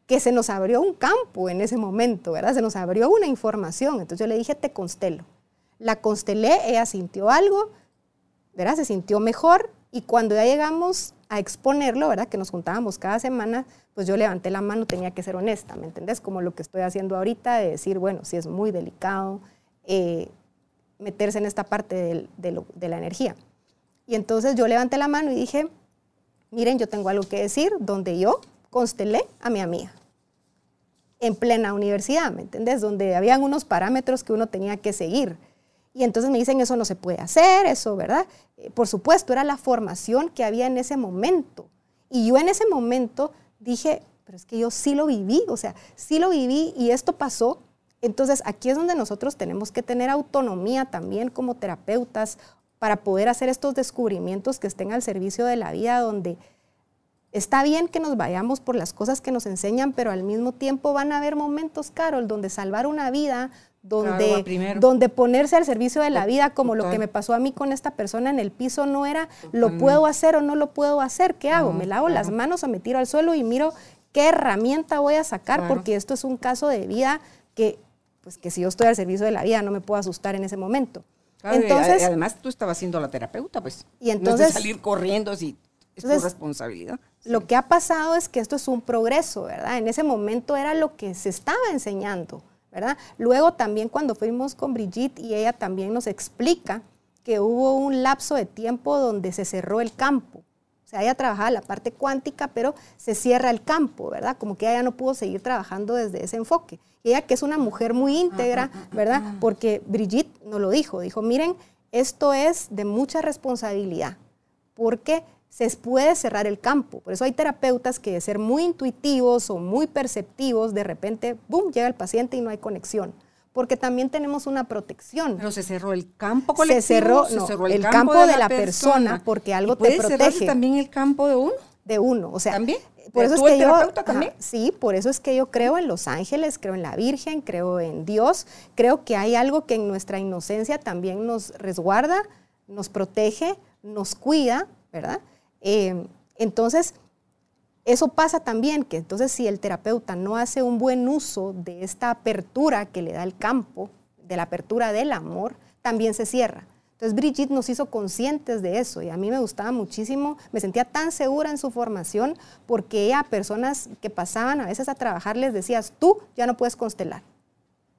que se nos abrió un campo en ese momento, ¿verdad? Se nos abrió una información. Entonces yo le dije, te constelo. La constelé, ella sintió algo, ¿verdad? Se sintió mejor y cuando ya llegamos a exponerlo, ¿verdad? Que nos juntábamos cada semana, pues yo levanté la mano, tenía que ser honesta, ¿me entendés? Como lo que estoy haciendo ahorita, de decir, bueno, si es muy delicado eh, meterse en esta parte de, la energía. Y entonces yo levanté la mano y dije, miren, yo tengo algo que decir, donde yo constelé a mi amiga en plena universidad, ¿me entendés? Donde habían unos parámetros que uno tenía que seguir. Y entonces me dicen, eso no se puede hacer, eso, ¿verdad? Eh, por supuesto, era la formación que había en ese momento. Y yo en ese momento dije, pero es que yo sí lo viví, o sea, sí lo viví y esto pasó. Entonces aquí es donde nosotros tenemos que tener autonomía también como terapeutas para poder hacer estos descubrimientos que estén al servicio de la vida, donde está bien que nos vayamos por las cosas que nos enseñan, pero al mismo tiempo van a haber momentos, Carol, donde salvar una vida, donde, donde ponerse al servicio de la vida, como lo que me pasó a mí con esta persona en el piso, no era lo puedo hacer o no lo puedo hacer, ¿qué hago? ¿Me lavo las manos o me tiro al suelo y miro qué herramienta voy a sacar? Porque esto es un caso de vida que, pues que si yo estoy al servicio de la vida no me puedo asustar en ese momento. entonces, además tú estabas siendo la terapeuta, pues. Y entonces, no salir corriendo si es tu responsabilidad. Lo que ha pasado es que esto es un progreso, ¿verdad? En ese momento era lo que se estaba enseñando. ¿Verdad? Luego también cuando fuimos con Brigitte y ella también nos explica que hubo un lapso de tiempo donde se cerró el campo. O sea, ella trabajaba la parte cuántica, pero se cierra el campo, ¿verdad? Como que ella no pudo seguir trabajando desde ese enfoque. Y ella que es una mujer muy íntegra, ¿verdad? Porque Brigitte nos lo dijo, dijo, miren, esto es de mucha responsabilidad, porque se puede cerrar el campo. Por eso hay terapeutas que de ser muy intuitivos o muy perceptivos, de repente, ¡boom!, llega el paciente y no hay conexión. Porque también tenemos una protección. Pero se cerró el campo colectivo. Se cerró, el, campo, de, la, persona, porque algo te protege. ¿Puede también el campo de uno? De uno, o sea. ¿También? Por eso es que yo, también? sí, por eso es que yo creo en los ángeles, creo en la Virgen, creo en Dios, creo que hay algo que en nuestra inocencia también nos resguarda, nos protege, nos cuida, ¿verdad? Eh, entonces, eso pasa también, que entonces si el terapeuta no hace un buen uso de esta apertura que le da el campo, de la apertura del amor, también se cierra. Entonces Brigitte nos hizo conscientes de eso y a mí me gustaba muchísimo, me sentía tan segura en su formación porque ella a personas que pasaban a veces a trabajar les decías, tú ya no puedes constelar,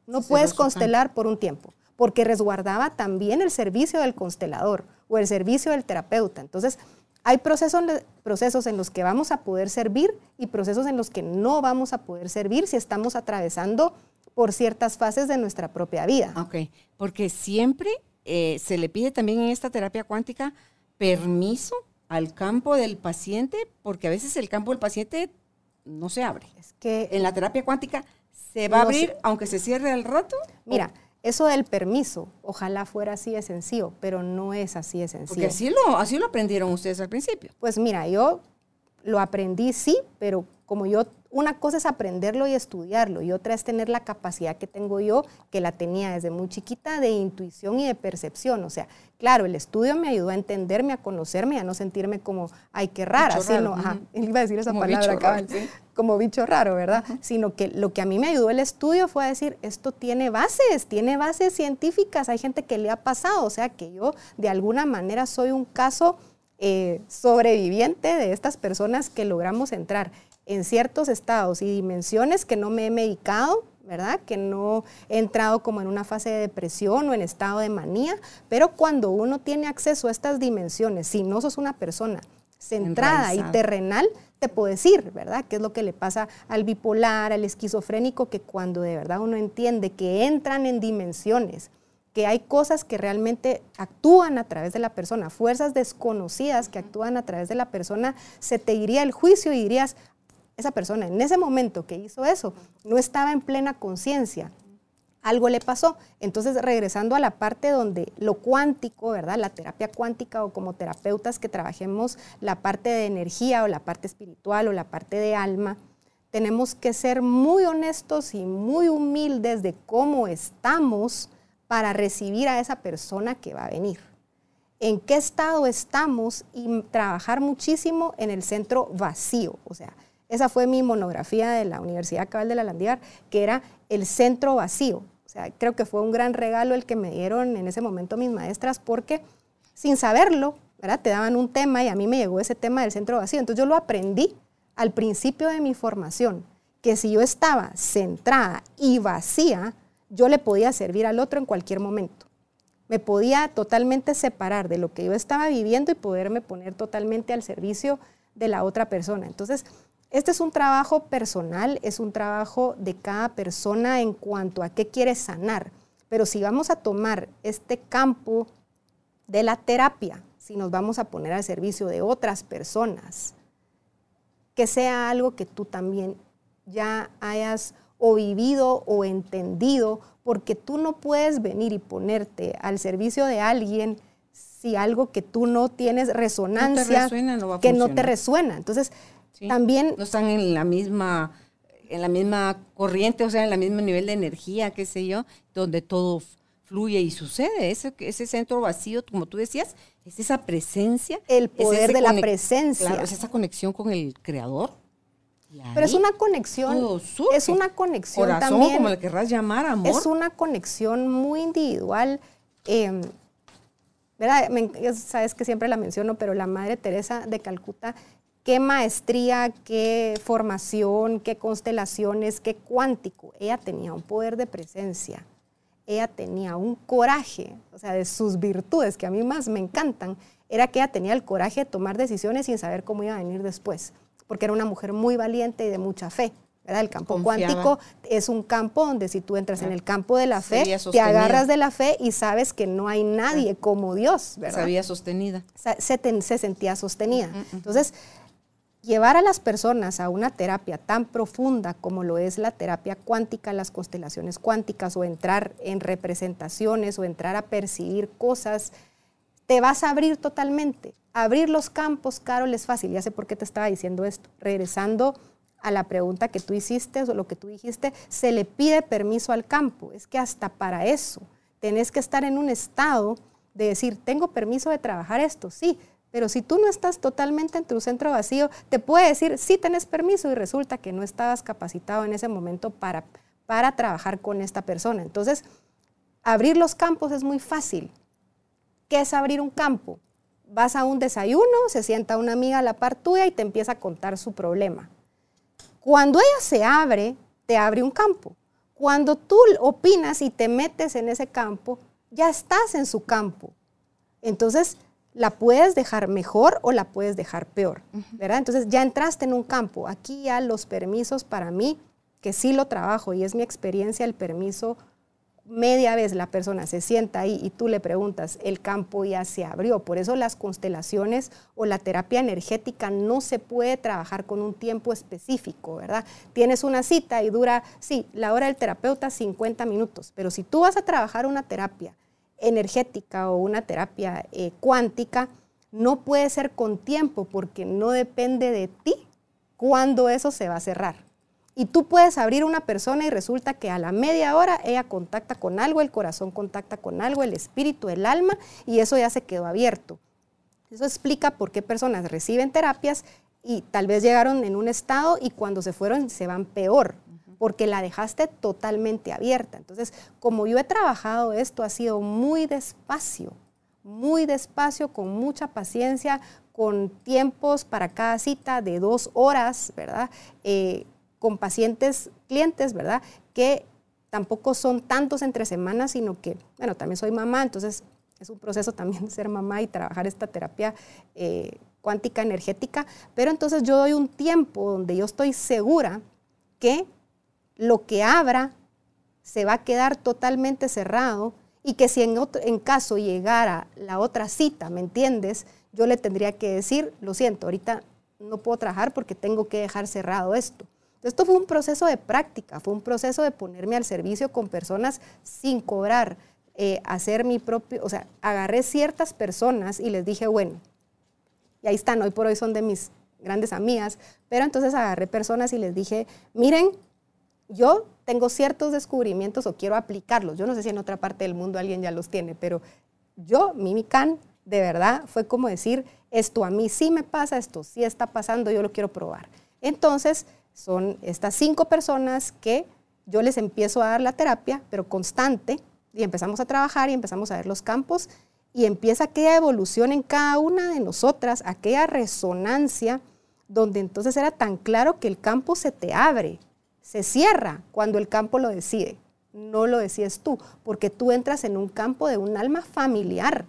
no puedes constelar por un tiempo porque resguardaba también el servicio del constelador o el servicio del terapeuta. Entonces, hay procesos, procesos en los que vamos a poder servir y procesos en los que no vamos a poder servir si estamos atravesando por ciertas fases de nuestra propia vida. Ok, porque siempre eh, se le pide también en esta terapia cuántica permiso al campo del paciente, porque a veces el campo del paciente no se abre. Es que en la terapia cuántica se va a abrir aunque se cierre al rato. Mira, eso del permiso, ojalá fuera así de sencillo, pero no es así de sencillo. Porque así lo, así lo aprendieron ustedes al principio. Pues mira, yo lo aprendí sí, pero como yo, una cosa es aprenderlo y estudiarlo y otra es tener la capacidad que tengo yo, que la tenía desde muy chiquita, de intuición y de percepción. O sea, claro, el estudio me ayudó a entenderme, a conocerme, a no sentirme como, ay, qué rara, sino, ajá, iba a decir esa palabra, como bicho raro, ¿verdad? Sino que lo que a mí me ayudó el estudio fue a decir, esto tiene bases, tiene bases científicas, hay gente que le ha pasado, o sea, que yo de alguna manera soy un caso eh, sobreviviente de estas personas que logramos entrar en ciertos estados y dimensiones que no me he medicado, ¿verdad? Que no he entrado como en una fase de depresión o en estado de manía, pero cuando uno tiene acceso a estas dimensiones, si no sos una persona centrada y terrenal, te puedo decir, ¿verdad? ¿Qué es lo que le pasa al bipolar, al esquizofrénico? Que cuando de verdad uno entiende que entran en dimensiones, que hay cosas que realmente actúan a través de la persona, fuerzas desconocidas que actúan a través de la persona, se te iría el juicio y dirías, esa persona en ese momento que hizo eso no estaba en plena conciencia. Algo le pasó. Entonces, regresando a la parte donde lo cuántico, ¿verdad? La terapia cuántica o como terapeutas que trabajemos la parte de energía o la parte espiritual o la parte de alma, tenemos que ser muy honestos y muy humildes de cómo estamos para recibir a esa persona que va a venir. En qué estado estamos y trabajar muchísimo en el centro vacío, o sea, esa fue mi monografía de la Universidad Cabal de la que era el centro vacío. O sea, creo que fue un gran regalo el que me dieron en ese momento mis maestras porque sin saberlo, ¿verdad? Te daban un tema y a mí me llegó ese tema del centro vacío. Entonces yo lo aprendí al principio de mi formación, que si yo estaba centrada y vacía, yo le podía servir al otro en cualquier momento. Me podía totalmente separar de lo que yo estaba viviendo y poderme poner totalmente al servicio de la otra persona. Entonces, este es un trabajo personal, es un trabajo de cada persona en cuanto a qué quiere sanar. Pero si vamos a tomar este campo de la terapia, si nos vamos a poner al servicio de otras personas, que sea algo que tú también ya hayas o vivido o entendido, porque tú no puedes venir y ponerte al servicio de alguien si algo que tú no tienes resonancia, que no te resuena. Entonces, también no están en la misma en la misma corriente, o sea, en el mismo nivel de energía, qué sé yo, donde todo fluye y sucede. Ese, ese centro vacío, como tú decías, es esa presencia. El poder de la presencia. Claro, es esa conexión con el creador. Pero es una conexión, es una conexión Corazón, también, como le querrás llamar, amor. Es una conexión muy individual. ¿verdad? sabes que siempre la menciono, pero la Madre Teresa de Calcuta qué maestría, qué formación, qué constelaciones, qué cuántico. Ella tenía un poder de presencia, ella tenía un coraje, o sea, de sus virtudes que a mí más me encantan, era que ella tenía el coraje de tomar decisiones sin saber cómo iba a venir después, porque era una mujer muy valiente y de mucha fe. ¿verdad? El campo cuántico es un campo donde si tú entras en el campo de la fe, te agarras de la fe y sabes que no hay nadie como Dios. ¿verdad? Sabía sostenida. Se, se sentía sostenida. Entonces, llevar a las personas a una terapia tan profunda como lo es la terapia cuántica, las constelaciones cuánticas o entrar en representaciones o entrar a percibir cosas, te vas a abrir totalmente. Abrir los campos, Carol, es fácil. Ya sé por qué te estaba diciendo esto. Regresando a la pregunta que tú hiciste o lo que tú dijiste, se le pide permiso al campo. Es que hasta para eso tenés que estar en un estado de decir, tengo permiso de trabajar esto, sí, pero si tú no estás totalmente en tu centro vacío, te puede decir, sí tenés permiso y resulta que no estabas capacitado en ese momento para, para trabajar con esta persona. Entonces, abrir los campos es muy fácil. ¿Qué es abrir un campo? Vas a un desayuno, se sienta una amiga a la par tuya y te empieza a contar su problema. Cuando ella se abre, te abre un campo. Cuando tú opinas y te metes en ese campo, ya estás en su campo. Entonces, la puedes dejar mejor o la puedes dejar peor, ¿verdad? Entonces, ya entraste en un campo. Aquí ya los permisos para mí, que sí lo trabajo y es mi experiencia el permiso media vez la persona se sienta ahí y tú le preguntas, el campo ya se abrió. Por eso las constelaciones o la terapia energética no se puede trabajar con un tiempo específico, ¿verdad? Tienes una cita y dura, sí, la hora del terapeuta 50 minutos, pero si tú vas a trabajar una terapia energética o una terapia eh, cuántica, no puede ser con tiempo porque no depende de ti cuándo eso se va a cerrar. Y tú puedes abrir una persona y resulta que a la media hora ella contacta con algo, el corazón contacta con algo, el espíritu, el alma, y eso ya se quedó abierto. Eso explica por qué personas reciben terapias y tal vez llegaron en un estado y cuando se fueron se van peor, porque la dejaste totalmente abierta. Entonces, como yo he trabajado esto, ha sido muy despacio, muy despacio, con mucha paciencia, con tiempos para cada cita de dos horas, ¿verdad? Eh, con pacientes, clientes, ¿verdad? Que tampoco son tantos entre semanas, sino que, bueno, también soy mamá, entonces es un proceso también ser mamá y trabajar esta terapia eh, cuántica energética, pero entonces yo doy un tiempo donde yo estoy segura que lo que abra se va a quedar totalmente cerrado y que si en, caso llegara la otra cita, ¿me entiendes? Yo le tendría que decir, lo siento, ahorita no puedo trabajar porque tengo que dejar cerrado esto. Esto fue un proceso de práctica, fue un proceso de ponerme al servicio con personas sin cobrar, eh, hacer mi propio, o sea, agarré ciertas personas y les dije, bueno, y ahí están, hoy por hoy son de mis grandes amigas, pero entonces agarré personas y les dije, miren, yo tengo ciertos descubrimientos o quiero aplicarlos. Yo no sé si en otra parte del mundo alguien ya los tiene, pero yo, Mimican, de verdad, fue como decir, esto a mí sí me pasa, esto sí está pasando, yo lo quiero probar. Entonces, son estas cinco personas que yo les empiezo a dar la terapia, pero constante, y empezamos a trabajar y empezamos a ver los campos, y empieza aquella evolución en cada una de nosotras, aquella resonancia, donde entonces era tan claro que el campo se te abre, se cierra cuando el campo lo decide. No lo decides tú, porque tú entras en un campo de un alma familiar,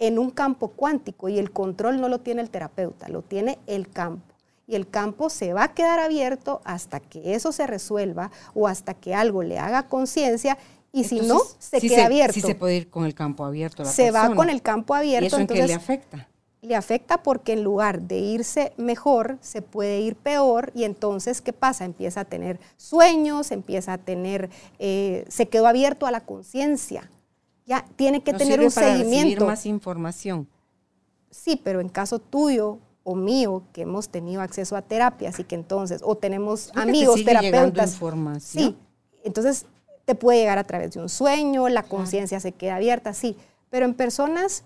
en un campo cuántico, y el control no lo tiene el terapeuta, lo tiene el campo y el campo se va a quedar abierto hasta que eso se resuelva o hasta que algo le haga conciencia y si no, se queda abierto. Sí se puede ir con el campo abierto. se va con el campo abierto. ¿Y eso en qué le afecta? Le afecta porque en lugar de irse mejor, se puede ir peor y entonces, ¿qué pasa? Empieza a tener sueños, empieza a tener, eh, se quedó abierto a la conciencia. Ya tiene que tener un para seguimiento. más información. Sí, pero en caso tuyo, o mío que hemos tenido acceso a terapias y que entonces, o tenemos amigos terapeutas. Sí, entonces te puede llegar a través de un sueño, la conciencia se queda abierta, sí, pero en personas,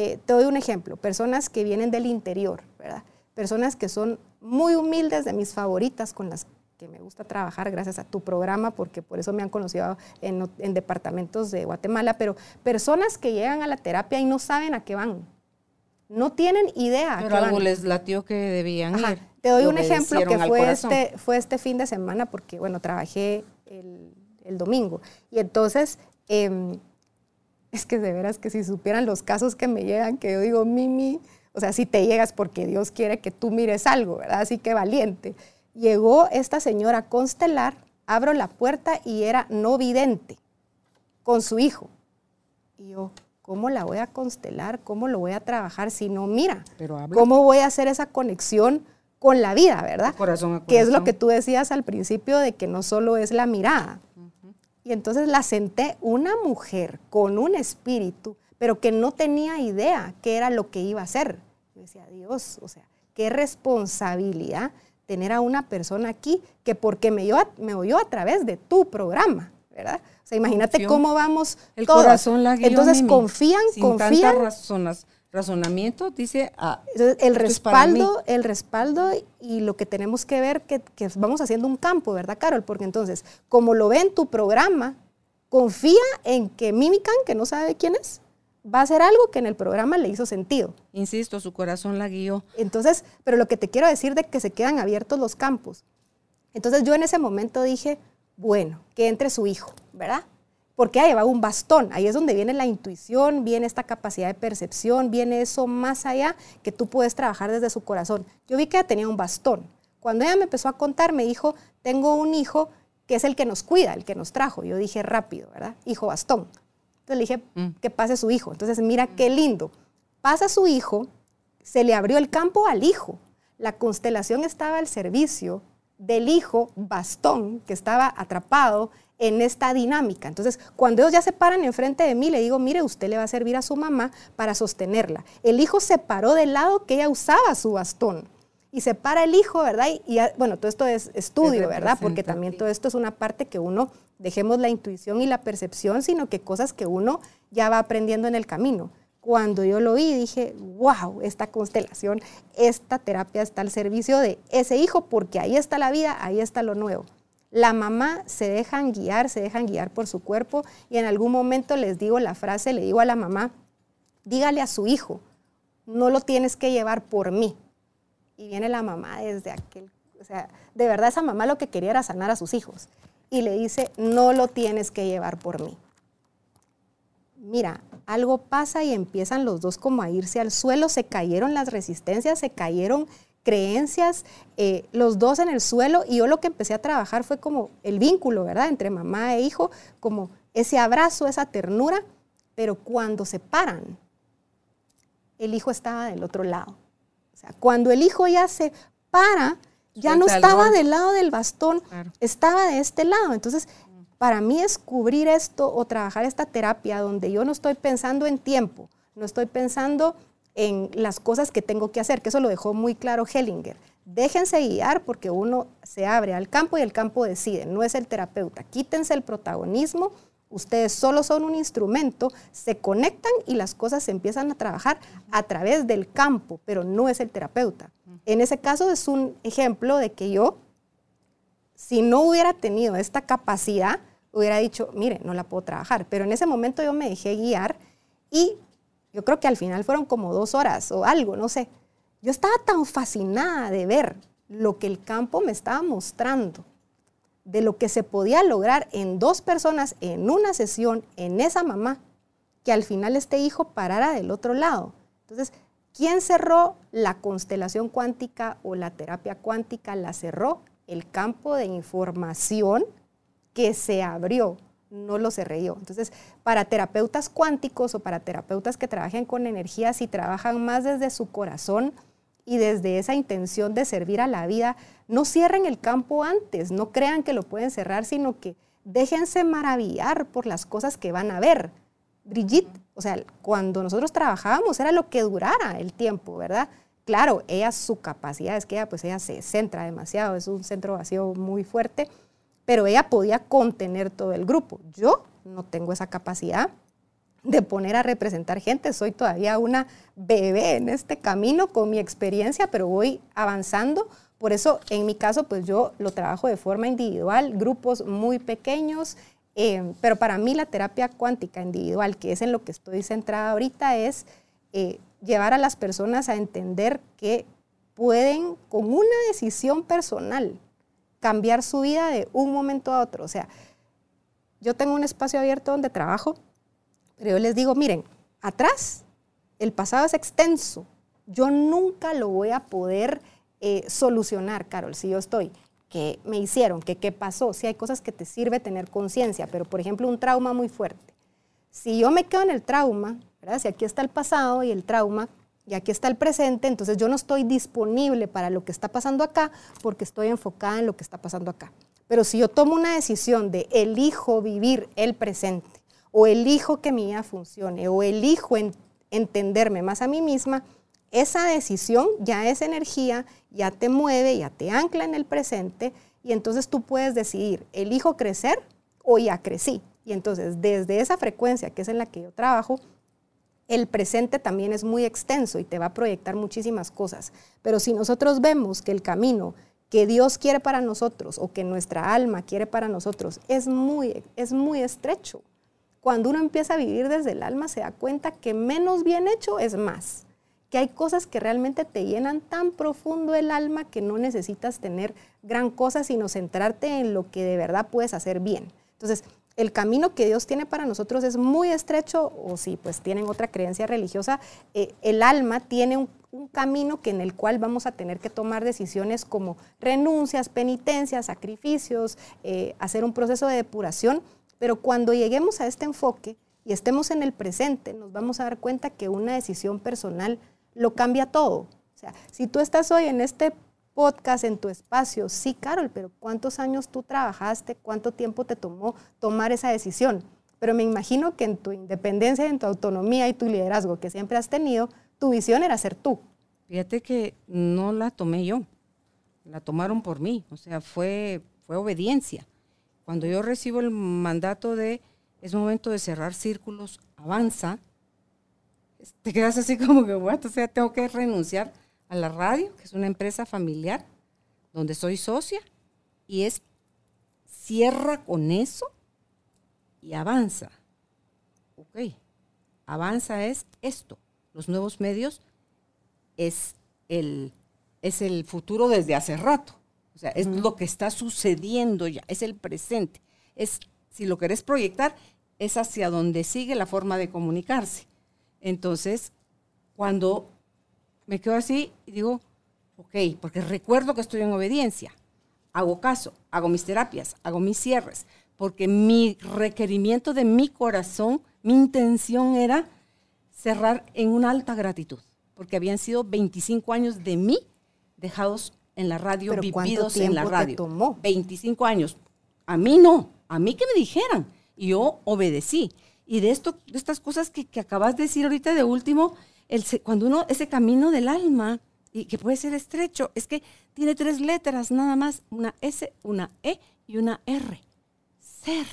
eh, te doy un ejemplo, personas que vienen del interior, ¿verdad? Personas que son muy humildes, de mis favoritas con las que me gusta trabajar gracias a tu programa, porque por eso me han conocido en, en departamentos de Guatemala, pero personas que llegan a la terapia y no saben a qué van, no tienen idea. Pero algo les latió que debían ir. Te doy un ejemplo que fue este, fue este fin de semana porque, bueno, trabajé el, domingo. Y entonces, em, es que de veras que si supieran los casos que me llegan, que yo digo, Mimi, o sea, si te llegas porque Dios quiere que tú mires algo, ¿verdad? Así que valiente. Llegó esta señora a constelar, abro la puerta y era no vidente, con su hijo. Y yo, ¿Cómo la voy a constelar? ¿Cómo lo voy a trabajar si no mira? ¿Cómo voy a hacer esa conexión con la vida, verdad? Corazón Que es lo que tú decías al principio de que no solo es la mirada. Y entonces la senté una mujer con un espíritu, pero que no tenía idea qué era lo que iba a hacer. Yo decía, Dios, o sea, qué responsabilidad tener a una persona aquí que porque me, me oyó a través de tu programa, ¿verdad? sea, imagínate cómo vamos El corazón la Entonces confían, Sin confían. Razonas, razonamiento dice ah, el respaldo, el respaldo y lo que tenemos que ver que, que, vamos haciendo un campo, ¿verdad, Carol? Porque entonces, como lo ve en tu programa, confía en que Mimican, que no sabe quién es, va a hacer algo que en el programa le hizo sentido. Insisto, su corazón la guió. Entonces, pero lo que te quiero decir de que se quedan abiertos los campos. Entonces yo en ese momento dije, bueno, que entre su hijo, ¿verdad? Porque ella llevaba un bastón. Ahí es donde viene la intuición, viene esta capacidad de percepción, viene eso más allá que tú puedes trabajar desde su corazón. Yo vi que ella tenía un bastón. Cuando ella me empezó a contar, me dijo, tengo un hijo que es el que nos cuida, el que nos trajo. Yo dije rápido, ¿verdad? Hijo bastón. Entonces le dije, mm. que pase su hijo. Entonces, mira qué lindo. Pasa su hijo, se le abrió el campo al hijo. La constelación estaba al servicio del hijo bastón que estaba atrapado en esta dinámica. Entonces, cuando ellos ya se paran enfrente de mí, le digo, mire, usted le va a servir a su mamá para sostenerla. El hijo se paró del lado que ella usaba su bastón. Y se para el hijo, ¿verdad? Y, bueno, todo esto es estudio, ¿verdad? Porque también todo esto es una parte que uno, dejemos la intuición y la percepción, sino que cosas que uno ya va aprendiendo en el camino. Cuando yo lo vi, dije, wow, esta constelación, esta terapia está al servicio de ese hijo, porque ahí está la vida, ahí está lo nuevo. La mamá se dejan guiar, se dejan guiar por su cuerpo y en algún momento les digo la frase, le digo a la mamá, dígale a su hijo, no lo tienes que llevar por mí. Y viene la mamá desde aquel, o sea, de verdad esa mamá lo que quería era sanar a sus hijos. Y le dice, no lo tienes que llevar por mí. Mira, algo pasa y empiezan los dos como a irse al suelo, se cayeron las resistencias, se cayeron creencias, eh, los dos en el suelo, y yo lo que empecé a trabajar fue como el vínculo, ¿verdad?, entre mamá e hijo, como ese abrazo, esa ternura, pero cuando se paran, el hijo estaba del otro lado. O sea, cuando el hijo ya se para, ya no estaba del lado del bastón, estaba de este lado. Entonces, para mí descubrir esto o trabajar esta terapia donde yo no estoy pensando en tiempo, no estoy pensando en las cosas que tengo que hacer, que eso lo dejó muy claro Hellinger. Déjense guiar porque uno se abre al campo y el campo decide, no es el terapeuta. Quítense el protagonismo, ustedes solo son un instrumento, se conectan y las cosas se empiezan a trabajar a través del campo, pero no es el terapeuta. En ese caso es un ejemplo de que yo, si no hubiera tenido esta capacidad, hubiera dicho, mire, no la puedo trabajar, pero en ese momento yo me dejé guiar y yo creo que al final fueron como dos horas o algo, no sé. Yo estaba tan fascinada de ver lo que el campo me estaba mostrando, de lo que se podía lograr en dos personas, en una sesión, en esa mamá, que al final este hijo parara del otro lado. Entonces, ¿quién cerró la constelación cuántica o la terapia cuántica? La cerró el campo de información que se abrió no lo cerré yo. Entonces, para terapeutas cuánticos o para terapeutas que trabajen con energías y trabajan más desde su corazón y desde esa intención de servir a la vida, no cierren el campo antes, no crean que lo pueden cerrar, sino que déjense maravillar por las cosas que van a ver. Brigitte, o sea, cuando nosotros trabajábamos era lo que durara el tiempo, ¿verdad? Claro, ella, su capacidad es que ella, pues ella se centra demasiado, es un centro vacío muy fuerte, pero ella podía contener todo el grupo. Yo no tengo esa capacidad de poner a representar gente, soy todavía una bebé en este camino con mi experiencia, pero voy avanzando. Por eso, en mi caso, pues yo lo trabajo de forma individual, grupos muy pequeños, eh, pero para mí la terapia cuántica individual, que es en lo que estoy centrada ahorita, es eh, llevar a las personas a entender que pueden, con una decisión personal, cambiar su vida de un momento a otro. O sea, yo tengo un espacio abierto donde trabajo, pero yo les digo, miren, atrás el pasado es extenso. Yo nunca lo voy a poder eh, solucionar, Carol, si yo estoy. ¿Qué me hicieron? ¿Qué, ¿Qué pasó? Si hay cosas que te sirve tener conciencia, pero por ejemplo un trauma muy fuerte. Si yo me quedo en el trauma, ¿verdad? si aquí está el pasado y el trauma, y aquí está el presente, entonces yo no estoy disponible para lo que está pasando acá porque estoy enfocada en lo que está pasando acá. Pero si yo tomo una decisión de elijo vivir el presente o elijo que mi vida funcione o elijo entenderme más a mí misma, esa decisión ya es energía, ya te mueve, ya te ancla en el presente y entonces tú puedes decidir, elijo crecer o ya crecí. Y entonces desde esa frecuencia que es en la que yo trabajo, el presente también es muy extenso y te va a proyectar muchísimas cosas. Pero si nosotros vemos que el camino que Dios quiere para nosotros o que nuestra alma quiere para nosotros es muy, es muy estrecho. Cuando uno empieza a vivir desde el alma se da cuenta que menos bien hecho es más, que hay cosas que realmente te llenan tan profundo el alma que no necesitas tener gran cosa, sino centrarte en lo que de verdad puedes hacer bien. Entonces, el camino que Dios tiene para nosotros es muy estrecho, o si pues tienen otra creencia religiosa, eh, el alma tiene un, camino que en el cual vamos a tener que tomar decisiones como renuncias, penitencias, sacrificios, eh, hacer un proceso de depuración, pero cuando lleguemos a este enfoque y estemos en el presente, nos vamos a dar cuenta que una decisión personal lo cambia todo. O sea, si tú estás hoy en este podcast, en tu espacio, sí, Carol, pero ¿cuántos años tú trabajaste? ¿Cuánto tiempo te tomó tomar esa decisión? Pero me imagino que en tu independencia, en tu autonomía y tu liderazgo que siempre has tenido, tu visión era ser tú. Fíjate que no la tomé yo, la tomaron por mí, o sea, fue, fue obediencia. Cuando yo recibo el mandato de es momento de cerrar círculos, avanza, te quedas así como que, bueno, o sea, tengo que renunciar a la radio, que es una empresa familiar donde soy socia, y es cierra con eso y avanza. Ok, avanza es esto. Los nuevos medios es el, es el futuro desde hace rato. O sea, es lo que está sucediendo ya, es el presente. Es, si lo querés proyectar, es hacia donde sigue la forma de comunicarse. Entonces, cuando me quedo así y digo, ok, porque recuerdo que estoy en obediencia, hago caso, hago mis terapias, hago mis cierres, porque mi requerimiento de mi corazón, mi intención era cerrar en una alta gratitud, porque habían sido 25 años de mí dejados en la radio, vividos en la radio. tomó? 25 años. A mí no, a mí que me dijeran. Y yo obedecí. Y de esto, de estas cosas que, que acabas de decir ahorita de último, cuando uno, ese camino del alma, y que puede ser estrecho, es que tiene tres letras nada más, una S, una E y una R. Ser.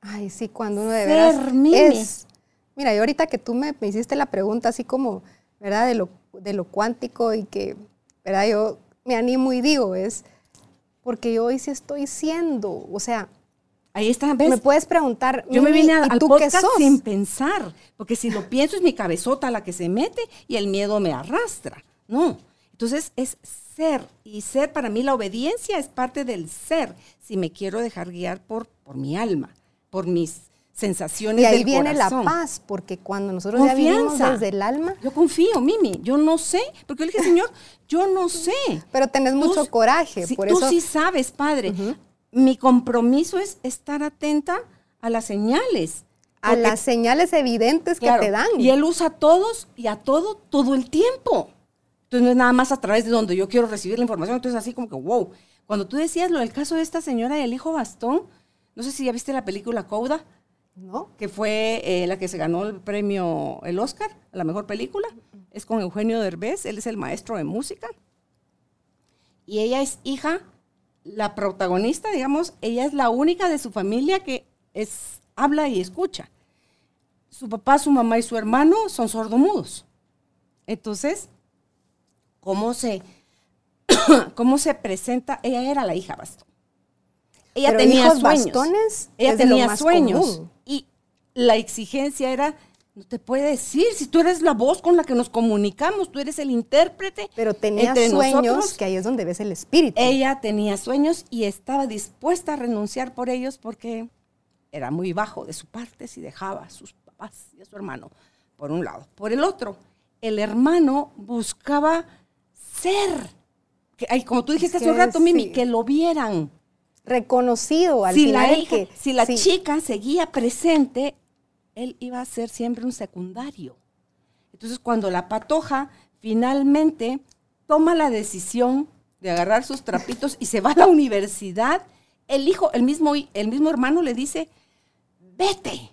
Ay, sí, cuando uno de Ser, es. Mira, y ahorita que tú me, hiciste la pregunta así como, ¿verdad? De lo, de lo cuántico y que, ¿verdad? Yo me animo y digo, es porque yo hoy sí estoy siendo, o sea, Ahí está, ¿ves? Me puedes preguntar, yo me vine al podcast sin pensar, porque si lo pienso es mi cabezota la que se mete y el miedo me arrastra. No. Entonces es ser y ser para mí la obediencia es parte del ser. Si me quiero dejar guiar por, por mi alma, por mis sensaciones y ahí viene la paz, porque cuando nosotros ya vivimos desde el alma. Yo confío, Mimi, yo no sé, porque yo le dije, Señor, yo no sé. Pero tenés mucho coraje, por tú eso. Tú sí sabes, Padre mi compromiso es estar atenta a las señales. A las señales evidentes que te dan. Y él usa a todos y a todo todo el tiempo. Entonces no es nada más a través de donde yo quiero recibir la información. Entonces así como que, wow. Cuando tú decías lo del caso de esta señora y el hijo bastón, no sé si ya viste la película Cauda. ¿No? Que fue eh, la que se ganó el premio, el Oscar, a la mejor película. Es con Eugenio Derbez, él es el maestro de música. Y ella es hija la protagonista, digamos, ella es la única de su familia que es, habla y escucha. Su papá, su mamá y su hermano son sordomudos. Entonces, ¿cómo se, cómo se presenta? Ella era la hija bastón. Ella tenía sueños. Bastones ella tenía sueños. Y la exigencia era no te puede decir si tú eres la voz con la que nos comunicamos, tú eres el intérprete. Pero tenía sueños, que ahí es donde ves el espíritu. Ella tenía sueños y estaba dispuesta a renunciar por ellos porque era muy bajo de su parte si dejaba a sus papás y a su hermano por un lado. Por el otro, el hermano buscaba ser, que, como tú dijiste hace un rato, Mimi, que lo vieran. Reconocido al si final. La que, si la chica seguía presente, él iba a ser siempre un secundario. Entonces, cuando la patoja finalmente toma la decisión de agarrar sus trapitos y se va a la universidad, el hijo, el mismo, el mismo hermano le dice, vete,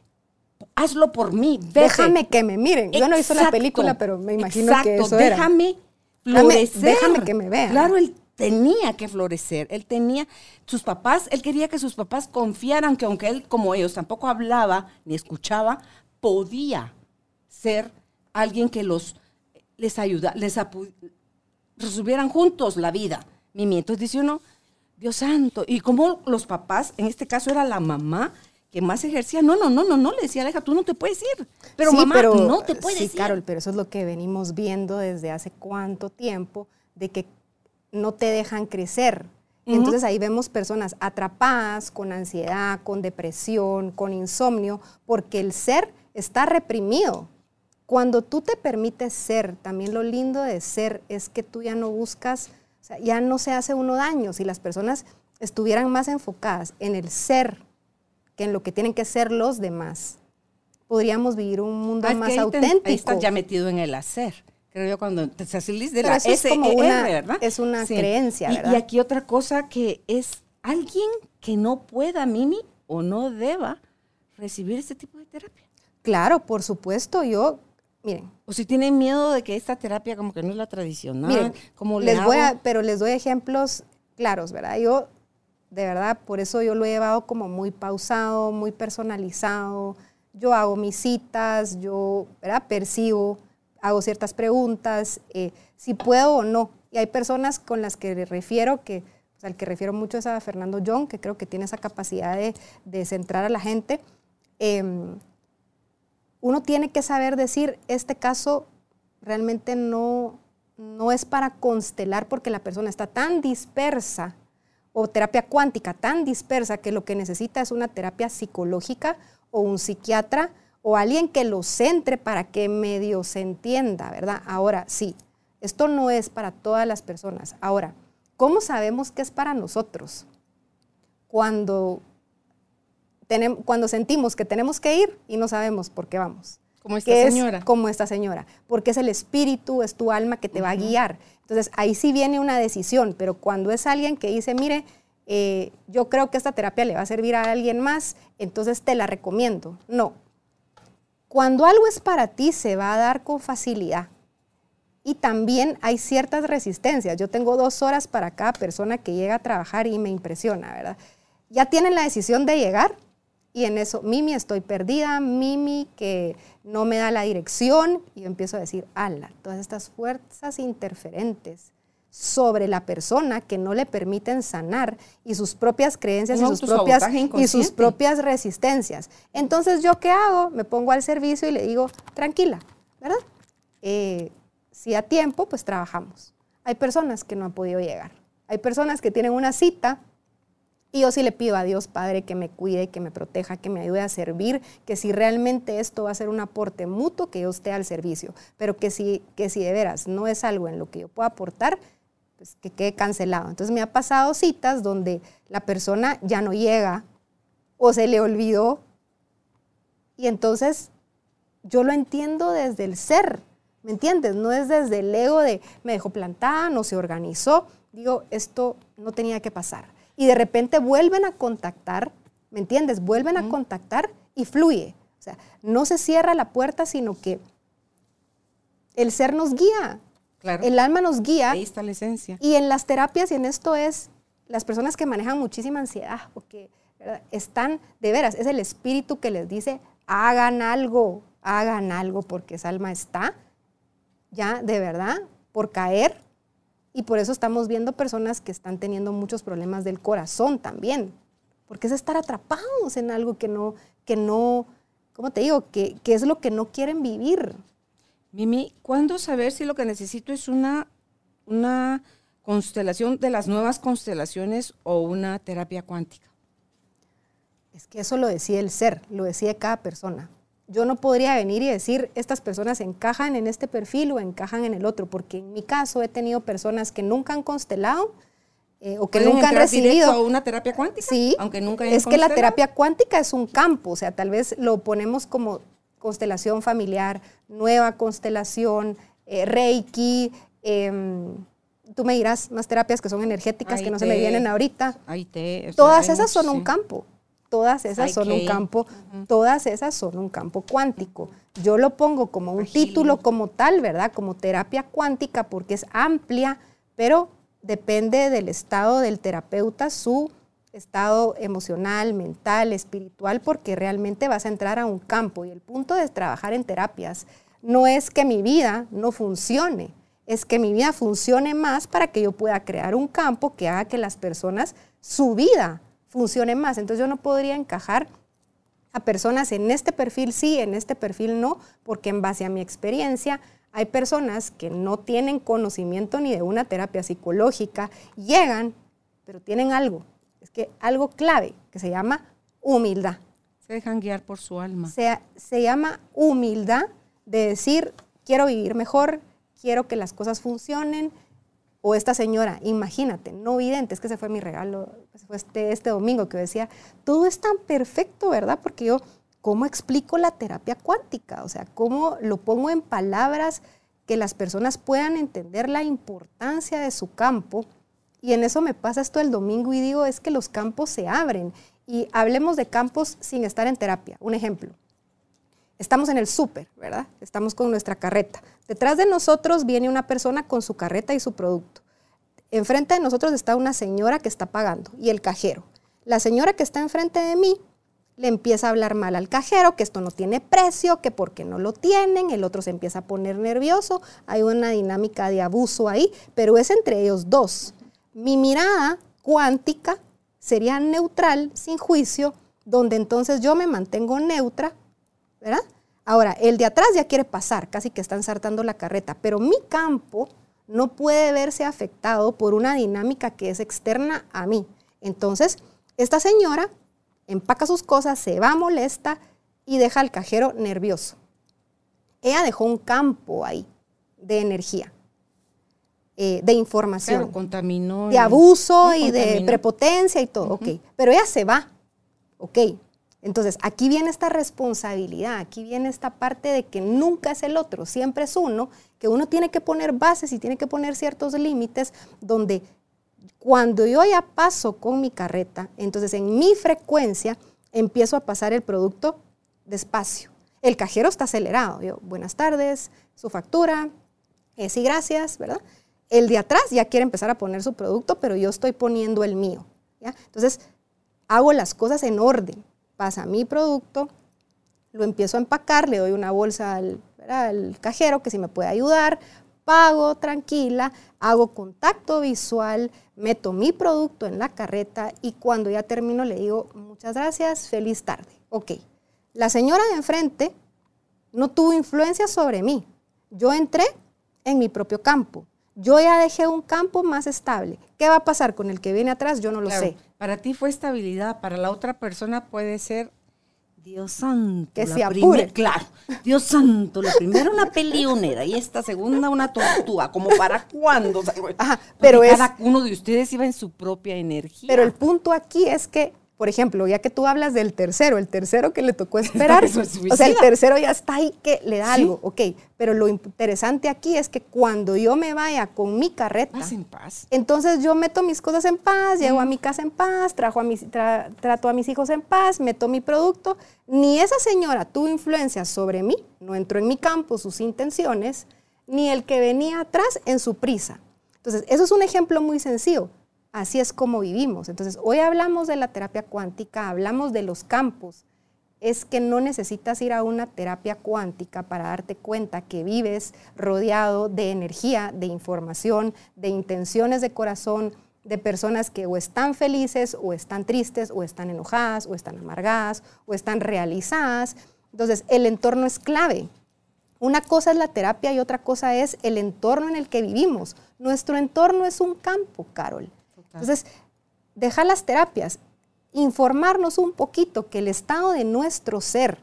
hazlo por mí, Déjame que me miren. Yo no hice la película, pero me imagino que eso déjame florecer. Déjame, que me vean. Claro, él tenía que florecer. Él tenía, sus papás, él quería que sus papás confiaran que aunque él, como ellos, tampoco hablaba ni escuchaba, podía ser alguien que los, les ayuda, les resolvieran juntos la vida. Mimi, entonces dice uno, Dios santo, y como los papás, en este caso era la mamá, que más ejercía, no, no, no, no, no, le decía a tú no te puedes ir. Pero mamá, no te puedes ir. Sí, Carol, pero eso es lo que venimos viendo desde hace cuánto tiempo, de que no te dejan crecer. Entonces ahí vemos personas atrapadas con ansiedad, con depresión, con insomnio, porque el ser está reprimido. Cuando tú te permites ser, también lo lindo de ser es que tú ya no buscas, o sea, ya no se hace uno daño. Si las personas estuvieran más enfocadas en el ser que en lo que tienen que ser los demás, podríamos vivir un mundo Ah, más auténtico. ahí estás ya metido en el hacer. Creo yo cuando te salís de Pero la eso es como una- ¿verdad? es una creencia, Y- ¿verdad? Y, aquí otra cosa que es alguien que no pueda, Mimi, o no deba recibir este tipo de terapia. Claro, por supuesto, yo, miren, O si tienen miedo de que esta terapia como que no es la tradicional, Miren, como le les voy a, pero les doy ejemplos claros, ¿verdad? Yo, de verdad, por eso yo lo he llevado como muy pausado, muy personalizado. Yo hago mis citas, yo, ¿verdad? Percibo, hago ciertas preguntas, eh, si puedo o no. Y hay personas con las que refiero, que, pues, al que refiero mucho es a Fernando Young, que creo que tiene esa capacidad de, de centrar a la gente. Em, uno tiene que saber decir, este caso realmente no, no es para constelar porque la persona está tan dispersa o terapia cuántica tan dispersa que lo que necesita es una terapia psicológica o un psiquiatra o alguien que lo centre para que medio se entienda, ¿verdad? Ahora, sí, esto no es para todas las personas. Ahora, ¿cómo sabemos que es para nosotros? Cuando, tenem- cuando sentimos que tenemos que ir y no sabemos por qué vamos Como esta que señora. es como esta señora, porque es el espíritu, es tu alma que te va a guiar. Entonces ahí sí viene una decisión, pero cuando es alguien que dice, mire, eh, yo creo que esta terapia le va a servir a alguien más, entonces te la recomiendo. No. Cuando algo es para ti, se va a dar con facilidad. Y también hay ciertas resistencias. Yo tengo dos horas para cada persona que llega a trabajar y me impresiona, ¿verdad? Ya tienen la decisión de llegar y en eso, Mimi, estoy perdida, Mimi, que no me da la dirección. Y yo empiezo a decir, ala, todas estas fuerzas interferentes sobre la persona que no le permiten sanar y sus propias creencias y sus, propias, y sus propias resistencias. Entonces, ¿yo qué hago? Me pongo al servicio y le digo, tranquila, ¿verdad? Eh, si a tiempo, pues trabajamos. Hay personas que no han podido llegar. Hay personas que tienen una cita y yo sí le pido a Dios Padre que me cuide, que me proteja, que me ayude a servir, que si realmente esto va a ser un aporte mutuo, que yo esté al servicio. Pero que si, que si de veras no es algo en lo que yo pueda aportar, pues que quede cancelado. Entonces me ha pasado citas donde la persona ya no llega o se le olvidó y entonces yo lo entiendo desde el ser, ¿me entiendes? No es desde el ego de me dejó plantada, no se organizó. Digo, esto no tenía que pasar. Y de repente vuelven a contactar, ¿me entiendes? Vuelven a contactar y fluye. O sea, no se cierra la puerta, sino que el ser nos guía, Claro. el alma nos guía. Ahí está la esencia. Y en las terapias, y en esto es las personas que manejan muchísima ansiedad, o que ¿verdad? están, de veras, es el espíritu que les dice, hagan algo, hagan algo, porque esa alma está ya de verdad por caer. Y por eso estamos viendo personas que están teniendo muchos problemas del corazón también, porque es estar atrapados en algo que no, que no, ¿cómo te digo? Que, que es lo que no quieren vivir. Mimi, ¿cuándo saber si lo que necesito es una, una constelación de las nuevas constelaciones o una terapia cuántica? Es que eso lo decide el ser, lo decide cada persona. Yo no podría venir y decir, estas personas encajan en este perfil o encajan en el otro, porque en mi caso he tenido personas que nunca han constelado eh, o que ¿Pueden nunca han recibido. a una terapia cuántica? Sí, Aunque nunca es que la terapia cuántica es un campo, o sea, tal vez lo ponemos como constelación familiar, nueva constelación, eh, Reiki, em, tú me dirás más terapias que son energéticas Ay, que no se me vienen ahorita. Te, sea, Todas esas son un campo. Todas esas son un campo, todas esas son un campo cuántico. Yo lo pongo como un título como tal, ¿verdad? Como terapia cuántica porque es amplia, pero depende del estado del terapeuta, su estado emocional, mental, espiritual, porque realmente vas a entrar a un campo. Y el punto de trabajar en terapias no es que mi vida no funcione, es que mi vida funcione más para que yo pueda crear un campo que haga que las personas, su vida funcione más. Entonces yo no podría encajar a personas en este perfil sí, en este perfil no, porque en base a mi experiencia hay personas que no tienen conocimiento ni de una terapia psicológica, llegan, pero tienen algo, es que algo clave que se llama humildad. Se dejan guiar por su alma. Se, se llama humildad de decir, quiero vivir mejor, quiero que las cosas funcionen. O esta señora, imagínate, no vidente, es que ese fue mi regalo, fue este, este domingo que decía, todo es tan perfecto, ¿verdad? Porque yo, ¿cómo explico la terapia cuántica? O sea, ¿cómo lo pongo en palabras que las personas puedan entender la importancia de su campo? Y en eso me pasa esto el domingo y digo, es que los campos se abren. Y hablemos de campos sin estar en terapia. Un ejemplo. Estamos en el súper, ¿verdad? Estamos con nuestra carreta. Detrás de nosotros viene una persona con su carreta y su producto. Enfrente de nosotros está una señora que está pagando y el cajero. La señora que está enfrente de mí le empieza a hablar mal al cajero, que esto no tiene precio, que porque no lo tienen, el otro se empieza a poner nervioso, hay una dinámica de abuso ahí, pero es entre ellos dos. Mi mirada cuántica sería neutral, sin juicio, donde entonces yo me mantengo neutra, ¿verdad? Ahora, el de atrás ya quiere pasar, casi que está ensartando la carreta, pero mi campo no puede verse afectado por una dinámica que es externa a mí. Entonces, esta señora empaca sus cosas, se va molesta y deja al cajero nervioso. Ella dejó un campo ahí de energía, eh, de información. Claro, contaminó. De abuso y de prepotencia y todo, ok. Pero ella se va, ok. Entonces, aquí viene esta responsabilidad, aquí viene esta parte de que nunca es el otro, siempre es uno, que uno tiene que poner bases y tiene que poner ciertos límites donde cuando yo ya paso con mi carreta, entonces en mi frecuencia empiezo a pasar el producto despacio. El cajero está acelerado. Yo, buenas tardes, su factura, eh, sí, gracias, ¿verdad? El de atrás ya quiere empezar a poner su producto, pero yo estoy poniendo el mío. Entonces, hago las cosas en orden pasa mi producto, lo empiezo a empacar, le doy una bolsa al, cajero que si me puede ayudar, pago tranquila, hago contacto visual, meto mi producto en la carreta y cuando ya termino le digo, muchas gracias, feliz tarde. Ok, la señora de enfrente no tuvo influencia sobre mí. Yo entré en mi propio campo. Yo ya dejé un campo más estable. ¿Qué va a pasar con el que viene atrás? Yo no lo sé. Para ti fue estabilidad, para la otra persona puede ser Dios santo. Que se apure. Claro, Dios santo, la primera una pelionera y esta segunda una tortuga, como para cuándo. Ajá, pero cada uno de ustedes iba en su propia energía. Pero el punto aquí es que por ejemplo, ya que tú hablas del tercero, el tercero que le tocó esperar, o sea, el tercero ya está ahí que le da algo, ok, pero lo interesante aquí es que cuando yo me vaya con mi carreta, en paz. entonces yo meto mis cosas en paz, llego a mi casa en paz, trajo a mis, trato a mis hijos en paz, meto mi producto, ni esa señora tuvo influencia sobre mí, no entró en mi campo sus intenciones, ni el que venía atrás en su prisa. Entonces, eso es un ejemplo muy sencillo así es como vivimos. Entonces, hoy hablamos de la terapia cuántica, hablamos de los campos. Es que no necesitas ir a una terapia cuántica para darte cuenta que vives rodeado de energía, de información, de intenciones de corazón, de personas que o están felices o están tristes o están enojadas o están amargadas o están realizadas. Entonces, el entorno es clave. Una cosa es la terapia y otra cosa es el entorno en el que vivimos. Nuestro entorno es un campo, Carol. Entonces, dejar las terapias, informarnos un poquito que el estado de nuestro ser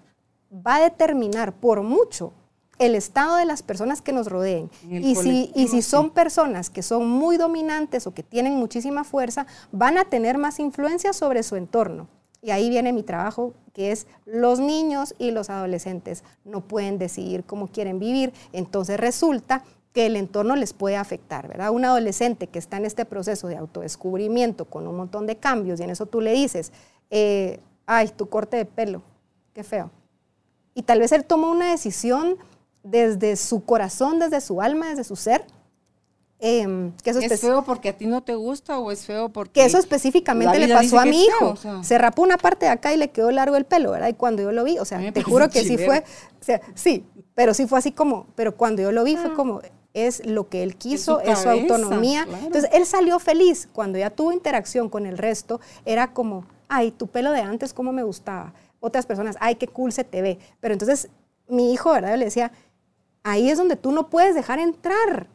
va a determinar por mucho el estado de las personas que nos rodeen. Y si, y si son personas que son muy dominantes o que tienen muchísima fuerza, van a tener más influencia sobre su entorno. Y ahí viene mi trabajo, que es los niños y los adolescentes no pueden decidir cómo quieren vivir. Entonces resulta que el entorno les puede afectar, ¿verdad? Un adolescente que está en este proceso de autodescubrimiento con un montón de cambios y en eso tú le dices, eh, ay, tu corte de pelo, qué feo. Y tal vez él toma una decisión desde su corazón, desde su alma, desde su ser. Em, que eso ¿Es feo porque a ti no te gusta o es feo porque... Que eso específicamente le pasó a mi hijo. Se rapó una parte de acá y le quedó largo el pelo, ¿verdad? Y cuando yo lo vi, o sea, te juro que sí fue, o sea, sí, pero sí fue así como, pero cuando yo lo vi fue ah. como, es lo que él quiso, es su, autonomía. Entonces, él salió feliz. Cuando ya tuvo interacción con el resto, era como, ay, tu pelo de antes, cómo me gustaba. Otras personas, ay, qué cool se te ve. Pero entonces, mi hijo, ¿verdad? Yo le decía, ahí es donde tú no puedes dejar entrar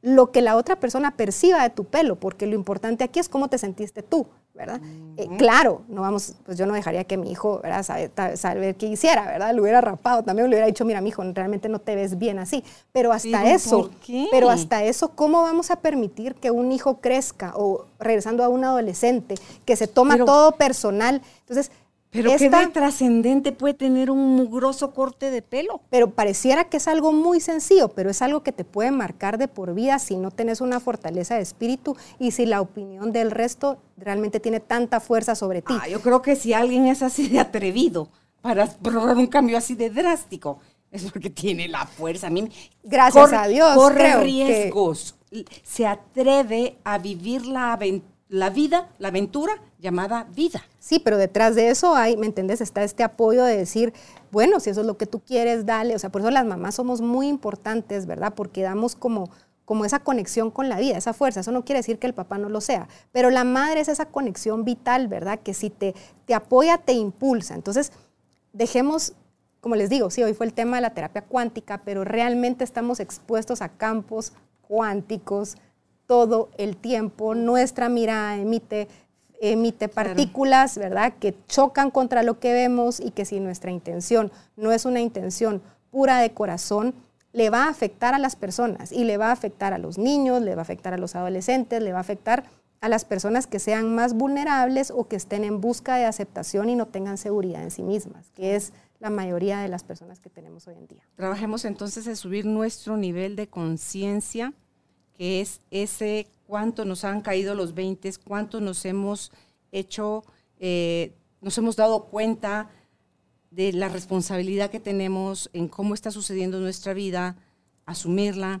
lo que la otra persona perciba de tu pelo, porque lo importante aquí es cómo te sentiste tú, ¿verdad? Eh, claro, no vamos, pues yo no dejaría que mi hijo, ¿verdad? Saber, qué hiciera, ¿verdad? Lo hubiera rapado, también le hubiera dicho, mira, mi hijo, realmente no te ves bien así. Pero hasta eso, pero hasta eso, ¿cómo vamos a permitir que un hijo crezca o regresando a un adolescente que se toma todo personal? Entonces, pero qué de trascendente puede tener un mugroso corte de pelo. Pero pareciera que es algo muy sencillo, pero es algo que te puede marcar de por vida si no tienes una fortaleza de espíritu y si la opinión del resto realmente tiene tanta fuerza sobre ti. Ah, yo creo que si alguien es así de atrevido para probar un cambio así de drástico, es porque tiene la fuerza. A mí, Gracias a Dios. Corre riesgos. Se atreve a vivir la aventura la vida, la aventura llamada vida. Sí, pero detrás de eso hay, ¿me entendés? Está este apoyo de decir, bueno, si eso es lo que tú quieres, dale. O sea, por eso las mamás somos muy importantes, ¿verdad? Porque damos como, como esa conexión con la vida, esa fuerza. Eso no quiere decir que el papá no lo sea, pero la madre es esa conexión vital, ¿verdad? Que si te, te apoya, te impulsa. Entonces, dejemos como les digo, sí, hoy fue el tema de la terapia cuántica, pero realmente estamos expuestos a campos cuánticos todo el tiempo. Nuestra mirada emite, emite partículas, ¿verdad?, que chocan contra lo que vemos y que si nuestra intención no es una intención pura de corazón, le va a afectar a las personas y le va a afectar a los niños, le va a afectar a los adolescentes, le va a afectar a las personas que sean más vulnerables o que estén en busca de aceptación y no tengan seguridad en sí mismas, que es la mayoría de las personas que tenemos hoy en día. Trabajemos entonces en subir nuestro nivel de conciencia que es ese cuánto nos han caído los 20, cuánto nos hemos hecho, eh, nos hemos dado cuenta de la responsabilidad que tenemos en cómo está sucediendo nuestra vida, asumirla,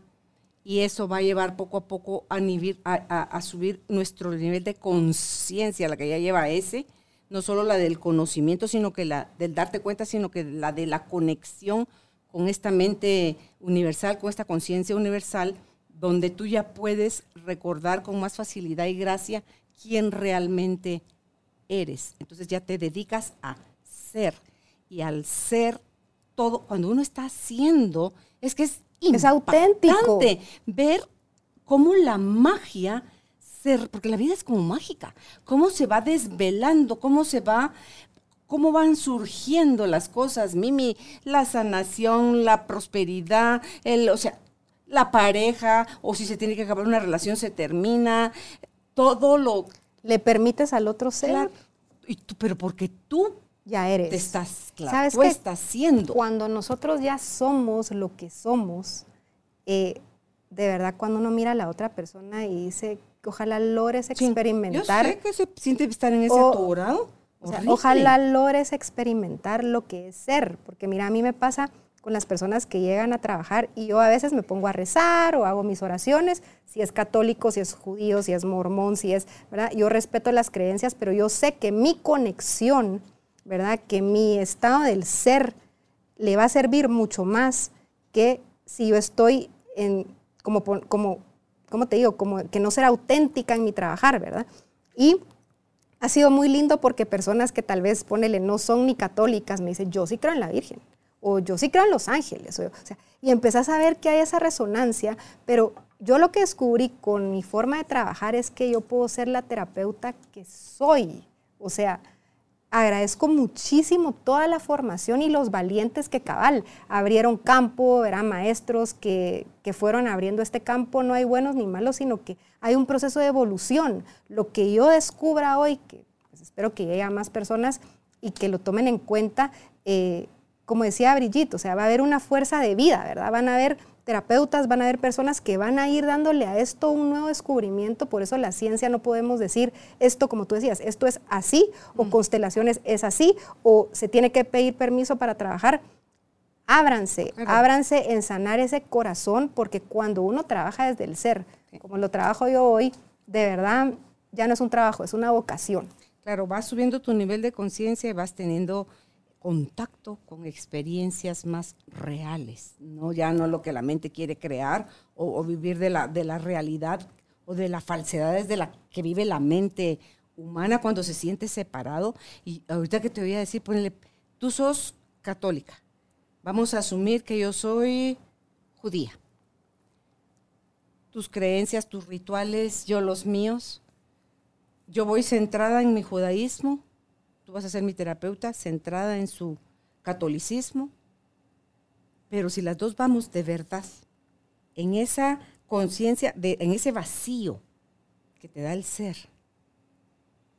y eso va a llevar poco a poco a, a, subir nuestro nivel de conciencia, la que ya lleva ese, no solo la del conocimiento, sino que la del darte cuenta, sino que la de la conexión con esta mente universal, con esta conciencia universal, donde tú ya puedes recordar con más facilidad y gracia quién realmente eres. Entonces ya te dedicas a ser. Y al ser todo, cuando uno está haciendo, es que es, es auténtico. Ver cómo la magia, ser, porque la vida es como mágica, cómo se va desvelando, cómo se va cómo van surgiendo las cosas, Mimi, la sanación, la prosperidad, el, o sea, la pareja o si se tiene que acabar una relación se termina, todo lo... Le permites al otro ser. y tú, pero porque tú ya eres. Te estás, claro, ¿Sabes tú estás siendo. Cuando nosotros ya somos lo que somos, eh, de verdad cuando uno mira a la otra persona y dice, ojalá logres experimentar. yo sé que se siente estar en ese o, ojalá logres experimentar lo que es ser, porque mira, a mí me pasa con las personas que llegan a trabajar y yo a veces me pongo a rezar o hago mis oraciones, si es católico, si es judío, si es mormón, si es, ¿verdad? Yo respeto las creencias, pero yo sé que mi conexión, ¿verdad? Que mi estado del ser le va a servir mucho más que si yo estoy en, como, como, ¿cómo te digo? Como que no ser auténtica en mi trabajar, ¿verdad? Y ha sido muy lindo porque personas que tal vez, ponele, no son ni católicas, me dicen, yo sí creo en la Virgen o yo sí creo en los ángeles, y empezás a ver que hay esa resonancia, pero yo lo que descubrí con mi forma de trabajar es que yo puedo ser la terapeuta que soy, o sea, agradezco muchísimo toda la formación y los valientes que cabal abrieron campo, eran maestros que, que, fueron abriendo este campo, no hay buenos ni malos, sino que hay un proceso de evolución. Lo que yo descubra hoy, que pues, espero que llegue a más personas y que lo tomen en cuenta, eh, como decía Brigitte, o sea, va a haber una fuerza de vida, ¿verdad? Van a haber terapeutas, van a haber personas que van a ir dándole a esto un nuevo descubrimiento, por eso la ciencia no podemos decir esto, como tú decías, esto es así, o mm. constelaciones es así, o se tiene que pedir permiso para trabajar. Ábranse, ábranse en sanar ese corazón, porque cuando uno trabaja desde el ser, como lo trabajo yo hoy, de verdad ya no es un trabajo, es una vocación. Claro, vas subiendo tu nivel de conciencia y vas teniendo contacto con experiencias más reales, ¿no? ya no lo que la mente quiere crear o, vivir de la, de la realidad o de las falsedades de la que vive la mente humana cuando se siente separado. Y ahorita que te voy a decir, ponle, tú sos católica, vamos a asumir que yo soy judía. tus creencias, tus rituales, yo los míos. Yo voy centrada en mi judaísmo, tú vas a ser mi terapeuta, centrada en su catolicismo. Pero si las dos vamos de verdad, en esa conciencia, en ese vacío que te da el ser,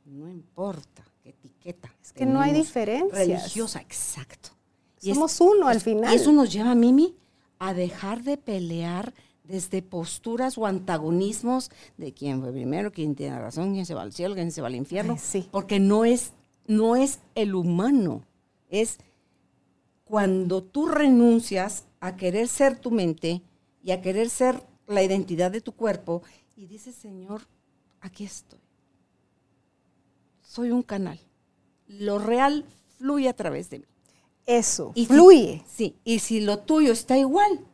no importa qué etiqueta. Es que no hay diferencia. Religiosa, exacto. Somos uno al final. Y eso nos lleva, Mimi, a dejar de pelear desde posturas o antagonismos de quién fue primero, quién tiene razón, quién se va al cielo, quién se va al infierno. sí. Porque no es, no es el humano, es cuando tú renuncias a querer ser tu mente y a querer ser la identidad de tu cuerpo y dices, Señor, aquí estoy. Soy un canal. Lo real fluye a través de mí. Eso, y fluye. sí, y si lo tuyo está igual,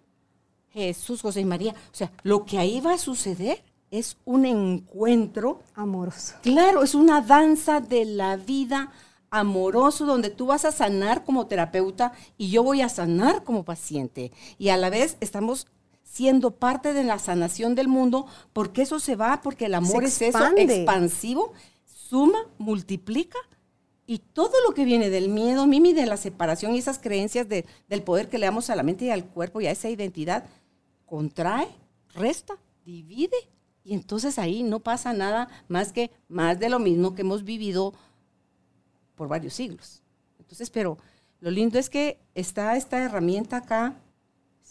Jesús, José y María, o sea, lo que ahí va a suceder es un encuentro amoroso. Claro, es una danza de la vida amoroso donde tú vas a sanar como terapeuta y yo voy a sanar como paciente. Y a la vez estamos siendo parte de la sanación del mundo porque eso se va, porque el amor es eso, expansivo, suma, multiplica y todo lo que viene del miedo, Mimi, de la separación y esas creencias de, del poder que le damos a la mente y al cuerpo y a esa identidad, contrae, resta, divide. Y entonces ahí no pasa nada más que más de lo mismo que hemos vivido por varios siglos. Entonces, pero lo lindo es que está esta herramienta acá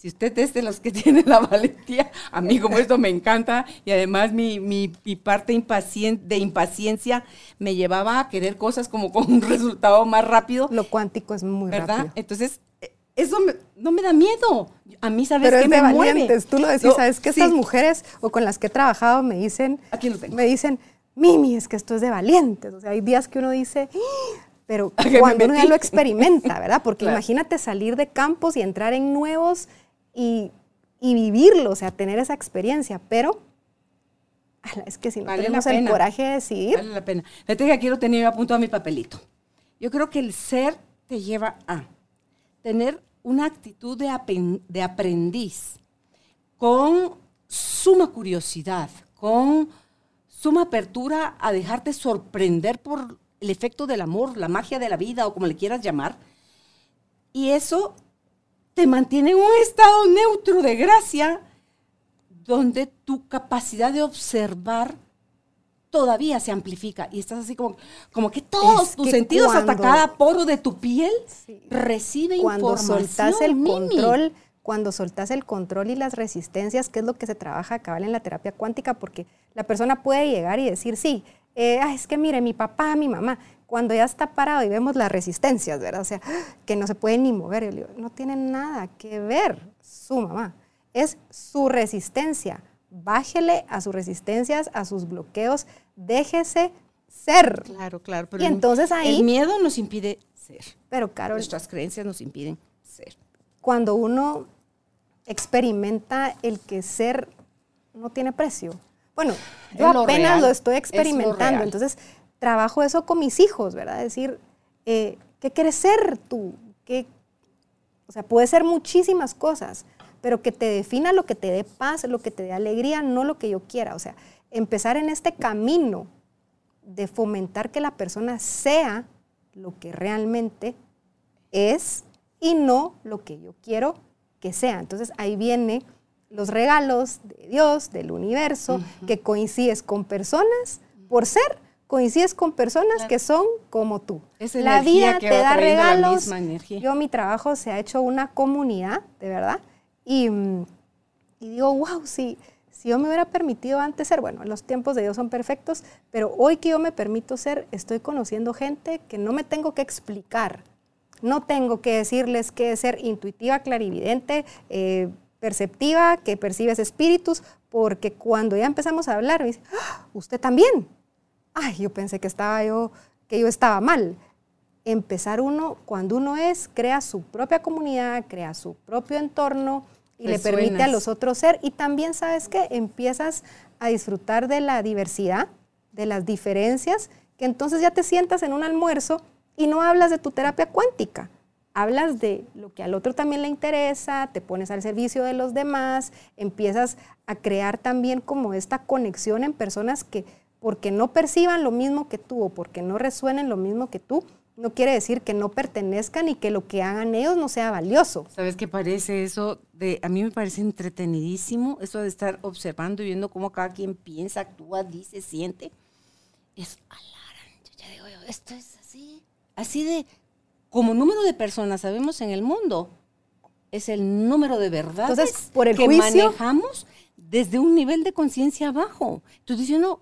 si usted es de los que tiene la valentía, a mí como esto me encanta y además mi, mi, parte de impaciencia me llevaba a querer cosas como con un resultado más rápido. Lo cuántico es muy ¿verdad? rápido. Entonces, eso no me da miedo. A mí, ¿sabes Pero qué me valientes. Tú lo decís, ¿sabes que Estas mujeres o con las que he trabajado me dicen, Aquí lo tengo. me dicen, Mimi, es que esto es de valientes. O sea, hay días que uno dice, ¡Ah!", pero cuando uno ya lo experimenta, ¿verdad? Porque imagínate salir de campos y entrar en nuevos y, vivirlo, o sea, tener esa experiencia, pero es que si no tenemos el coraje de decidir. Vale la pena. Fíjate que aquí lo tenía apuntado a mi papelito. Yo creo que el ser te lleva a tener una actitud de, aprendiz, con suma curiosidad, con suma apertura a dejarte sorprender por el efecto del amor, la magia de la vida o como le quieras llamar. Y eso te mantiene en un estado neutro de gracia, donde tu capacidad de observar todavía se amplifica y estás así como, como que todos tus sentidos hasta cada poro de tu piel recibe cuando información. Soltás el control, cuando soltás el control y las resistencias, que es lo que se trabaja cabal en la terapia cuántica, porque la persona puede llegar y decir, sí, eh, es que mire, mi papá, mi mamá, cuando ya está parado y vemos las resistencias, ¿verdad? O sea, que no se puede ni mover, no tiene nada que ver su mamá, es su resistencia. Bájele a sus resistencias, a sus bloqueos, déjese ser. Claro, claro. Pero y entonces ahí... El miedo nos impide ser. Pero, Carol... Nuestras creencias nos impiden ser. Cuando uno experimenta el que ser no tiene precio. Bueno, yo apenas lo estoy experimentando, entonces trabajo eso con mis hijos, ¿verdad? Decir, eh, ¿qué quieres ser tú? ¿Qué? O sea, puede ser muchísimas cosas, pero que te defina lo que te dé paz, lo que te dé alegría, no lo que yo quiera. O sea, empezar en este camino de fomentar que la persona sea lo que realmente es y no lo que yo quiero que sea. Entonces ahí vienen los regalos de Dios, del universo, que coincides con personas por ser coincides con personas que son como tú. la vida te da regalos. Yo mi trabajo se ha hecho una comunidad, de verdad, y, digo, wow, si, si yo me hubiera permitido antes ser, bueno, los tiempos de Dios son perfectos, pero hoy que yo me permito ser, estoy conociendo gente que no me tengo que explicar. No tengo que decirles que ser intuitiva, clarividente, eh, perceptiva, que percibes espíritus, porque cuando ya empezamos a hablar, me dice, ah, usted también ay, yo pensé que estaba yo, que yo estaba mal. Empezar uno, cuando uno es, crea su propia comunidad, crea su propio entorno y le permite a los otros ser. Y también, ¿sabes qué? Empiezas a disfrutar de la diversidad, de las diferencias, que entonces ya te sientas en un almuerzo y no hablas de tu terapia cuántica, hablas de lo que al otro también le interesa, te pones al servicio de los demás, empiezas a crear también como esta conexión en personas que porque no perciban lo mismo que tú o porque no resuenen lo mismo que tú, no quiere decir que no pertenezcan y que lo que hagan ellos no sea valioso. ¿Sabes qué parece eso? De, a mí me parece entretenidísimo eso de estar observando y viendo cómo cada quien piensa, actúa, dice, siente. Es alaran. Yo ya digo, esto es así. Así de, como número de personas sabemos en el mundo, es el número de verdades Entonces, por el que juicio, manejamos desde un nivel de conciencia bajo. Entonces dice uno,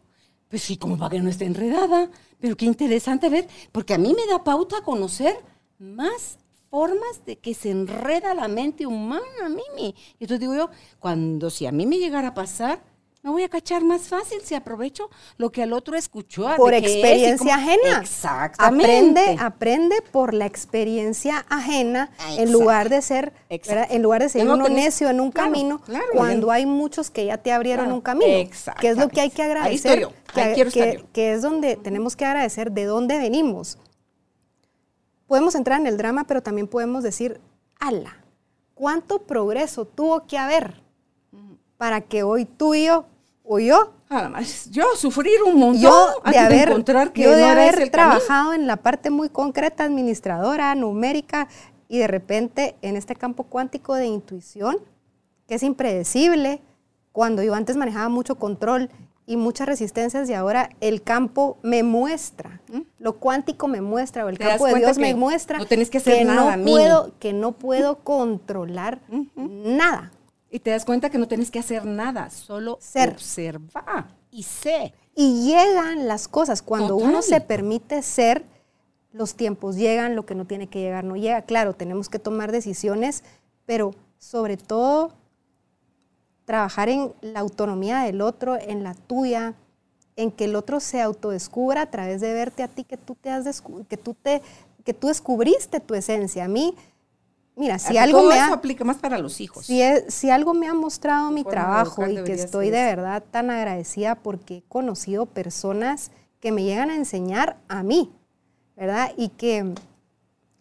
pues sí, como para que no esté enredada. Pero qué interesante ver, porque a mí me da pauta conocer más formas de que se enreda la mente humana, Mimi. Y entonces digo yo, cuando si a mí me llegara a pasar, me voy a cachar más fácil si aprovecho lo que al otro escuchó. por es experiencia ajena. Exactamente. Aprende, aprende por la experiencia ajena en lugar de ser, Exacto. en lugar de ser no uno tenés- necio en un claro, camino, claro, cuando hay muchos que ya te abrieron Claro, un camino. Que es lo que hay que exactamente. Ahí agradecer. estoy yo, ahí que, que es donde tenemos que agradecer de dónde venimos. Podemos entrar en el drama, pero también podemos decir, ala, ¿cuánto progreso tuvo que haber para que hoy tú y yo, o yo, Nada más. Yo sufrir un montón yo de haber, encontrar que yo de no era ese haber el camino. trabajado en la parte muy concreta, administradora, numérica, y de repente en este campo cuántico de intuición, que es impredecible, cuando yo antes manejaba mucho control y muchas resistencias y ahora el campo me muestra, lo cuántico me muestra o el ¿Mm? Campo de Dios que me muestra no tenés que hacer nada, no puedo, que no puedo controlar nada. Y te das cuenta que no tienes que hacer nada, solo Ser. observar y sé. Y llegan las cosas. Cuando uno se permite ser, los tiempos llegan, lo que no tiene que llegar no llega. Claro, tenemos que tomar decisiones, pero sobre todo trabajar en la autonomía del otro, en la tuya, en que el otro se autodescubra a través de verte a ti que tú te has que tú te que tú descubriste tu esencia. A mí, mira, si algo todo me eso ha aplica más para los hijos. si, es- si algo me ha mostrado mi trabajo y que estoy ser de verdad tan agradecida porque he conocido personas que me llegan a enseñar a mí, ¿verdad? Y que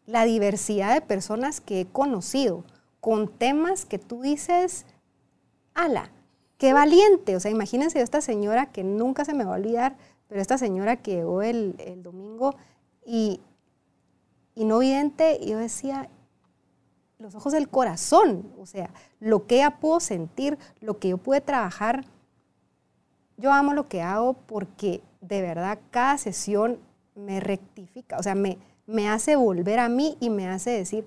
la diversidad de personas que he conocido con temas que tú dices, ala, qué valiente. O sea, imagínense esta señora que nunca se me va a olvidar, pero esta señora que llegó el, el domingo y, y no vidente, y yo decía, los ojos del corazón, o sea, lo que ella pudo sentir, lo que yo pude trabajar. Yo amo lo que hago porque de verdad cada sesión me rectifica, o sea, me, me hace volver a mí y me hace decir,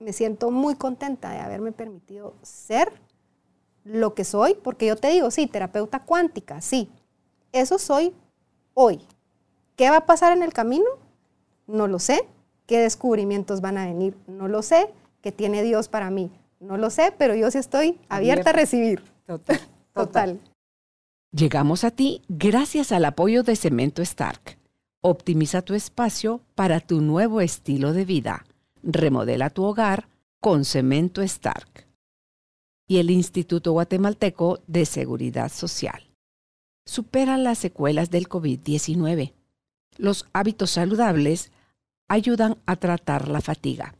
me siento muy contenta de haberme permitido ser lo que soy, porque yo te digo, sí, terapeuta cuántica, sí, eso soy hoy. ¿Qué va a pasar en el camino? No lo sé. ¿Qué descubrimientos van a venir? No lo sé. ¿Qué tiene Dios para mí? No lo sé, pero yo sí estoy abierta Abierta. a recibir. Total. Total. Llegamos a ti gracias al apoyo de Cemento Stark. Optimiza tu espacio para tu nuevo estilo de vida. Remodela tu hogar con Cemento Stark. Y el Instituto Guatemalteco de Seguridad Social. Supera las secuelas del COVID-19. Los hábitos saludables ayudan a tratar la fatiga.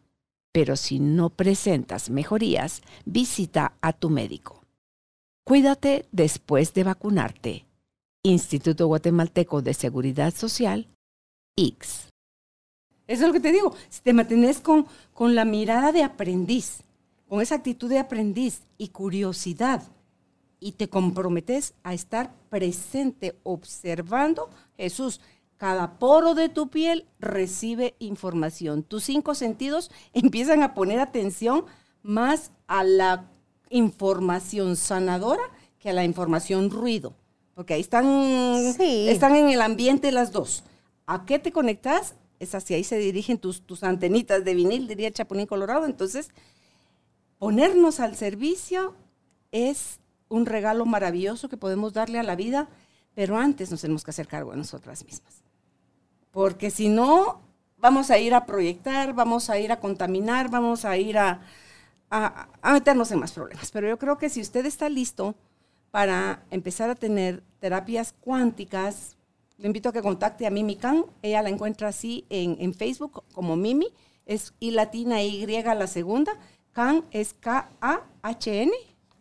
Pero si no presentas mejorías, visita a tu médico. Cuídate después de vacunarte. Instituto Guatemalteco de Seguridad Social, X. Eso es lo que te digo. Si te mantienes con, con la mirada de aprendiz, con esa actitud de aprendiz y curiosidad, y te comprometes a estar presente, observando, Jesús, cada poro de tu piel recibe información. Tus cinco sentidos empiezan a poner atención más a la información sanadora que a la información ruido. Porque ahí están, Sí. están en el ambiente las dos. ¿A qué te conectas? Es hacia ahí se dirigen tus, tus antenitas de vinil, diría Chapulín Colorado. Entonces, ponernos al servicio es un regalo maravilloso que podemos darle a la vida, pero antes nos tenemos que hacer cargo de nosotras mismas. Porque si no, vamos a ir a proyectar, vamos a ir a contaminar, vamos a ir a, meternos en más problemas. Pero yo creo que si usted está listo para empezar a tener terapias cuánticas, le invito a que contacte a Mimi Khan. Ella la encuentra así en, Facebook como Mimi. es I latina Y la segunda. Can es K-A-H-N,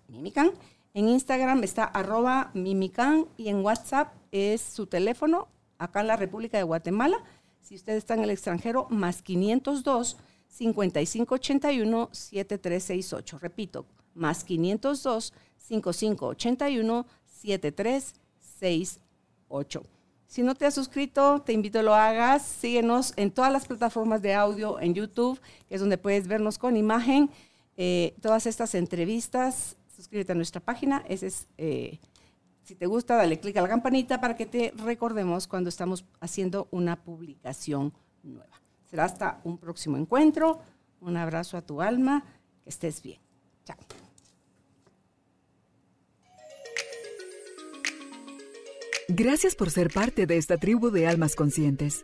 Mimican. En Instagram está arroba Mimican y en WhatsApp es su teléfono, acá en la República de Guatemala. Si usted está en el extranjero, más 502 5581 7368. Repito, más 502 5581 7368. Si no te has suscrito, te invito a lo hagas. Síguenos en todas las plataformas de audio, en YouTube, que es donde puedes vernos con imagen. Eh, todas estas entrevistas, suscríbete a nuestra página. Ese es, eh, si te gusta, dale clic a la campanita para que te recordemos cuando estamos haciendo una publicación nueva. Será hasta un próximo encuentro. Un abrazo a tu alma. Que estés bien. Chao. Gracias por ser parte de esta tribu de almas conscientes.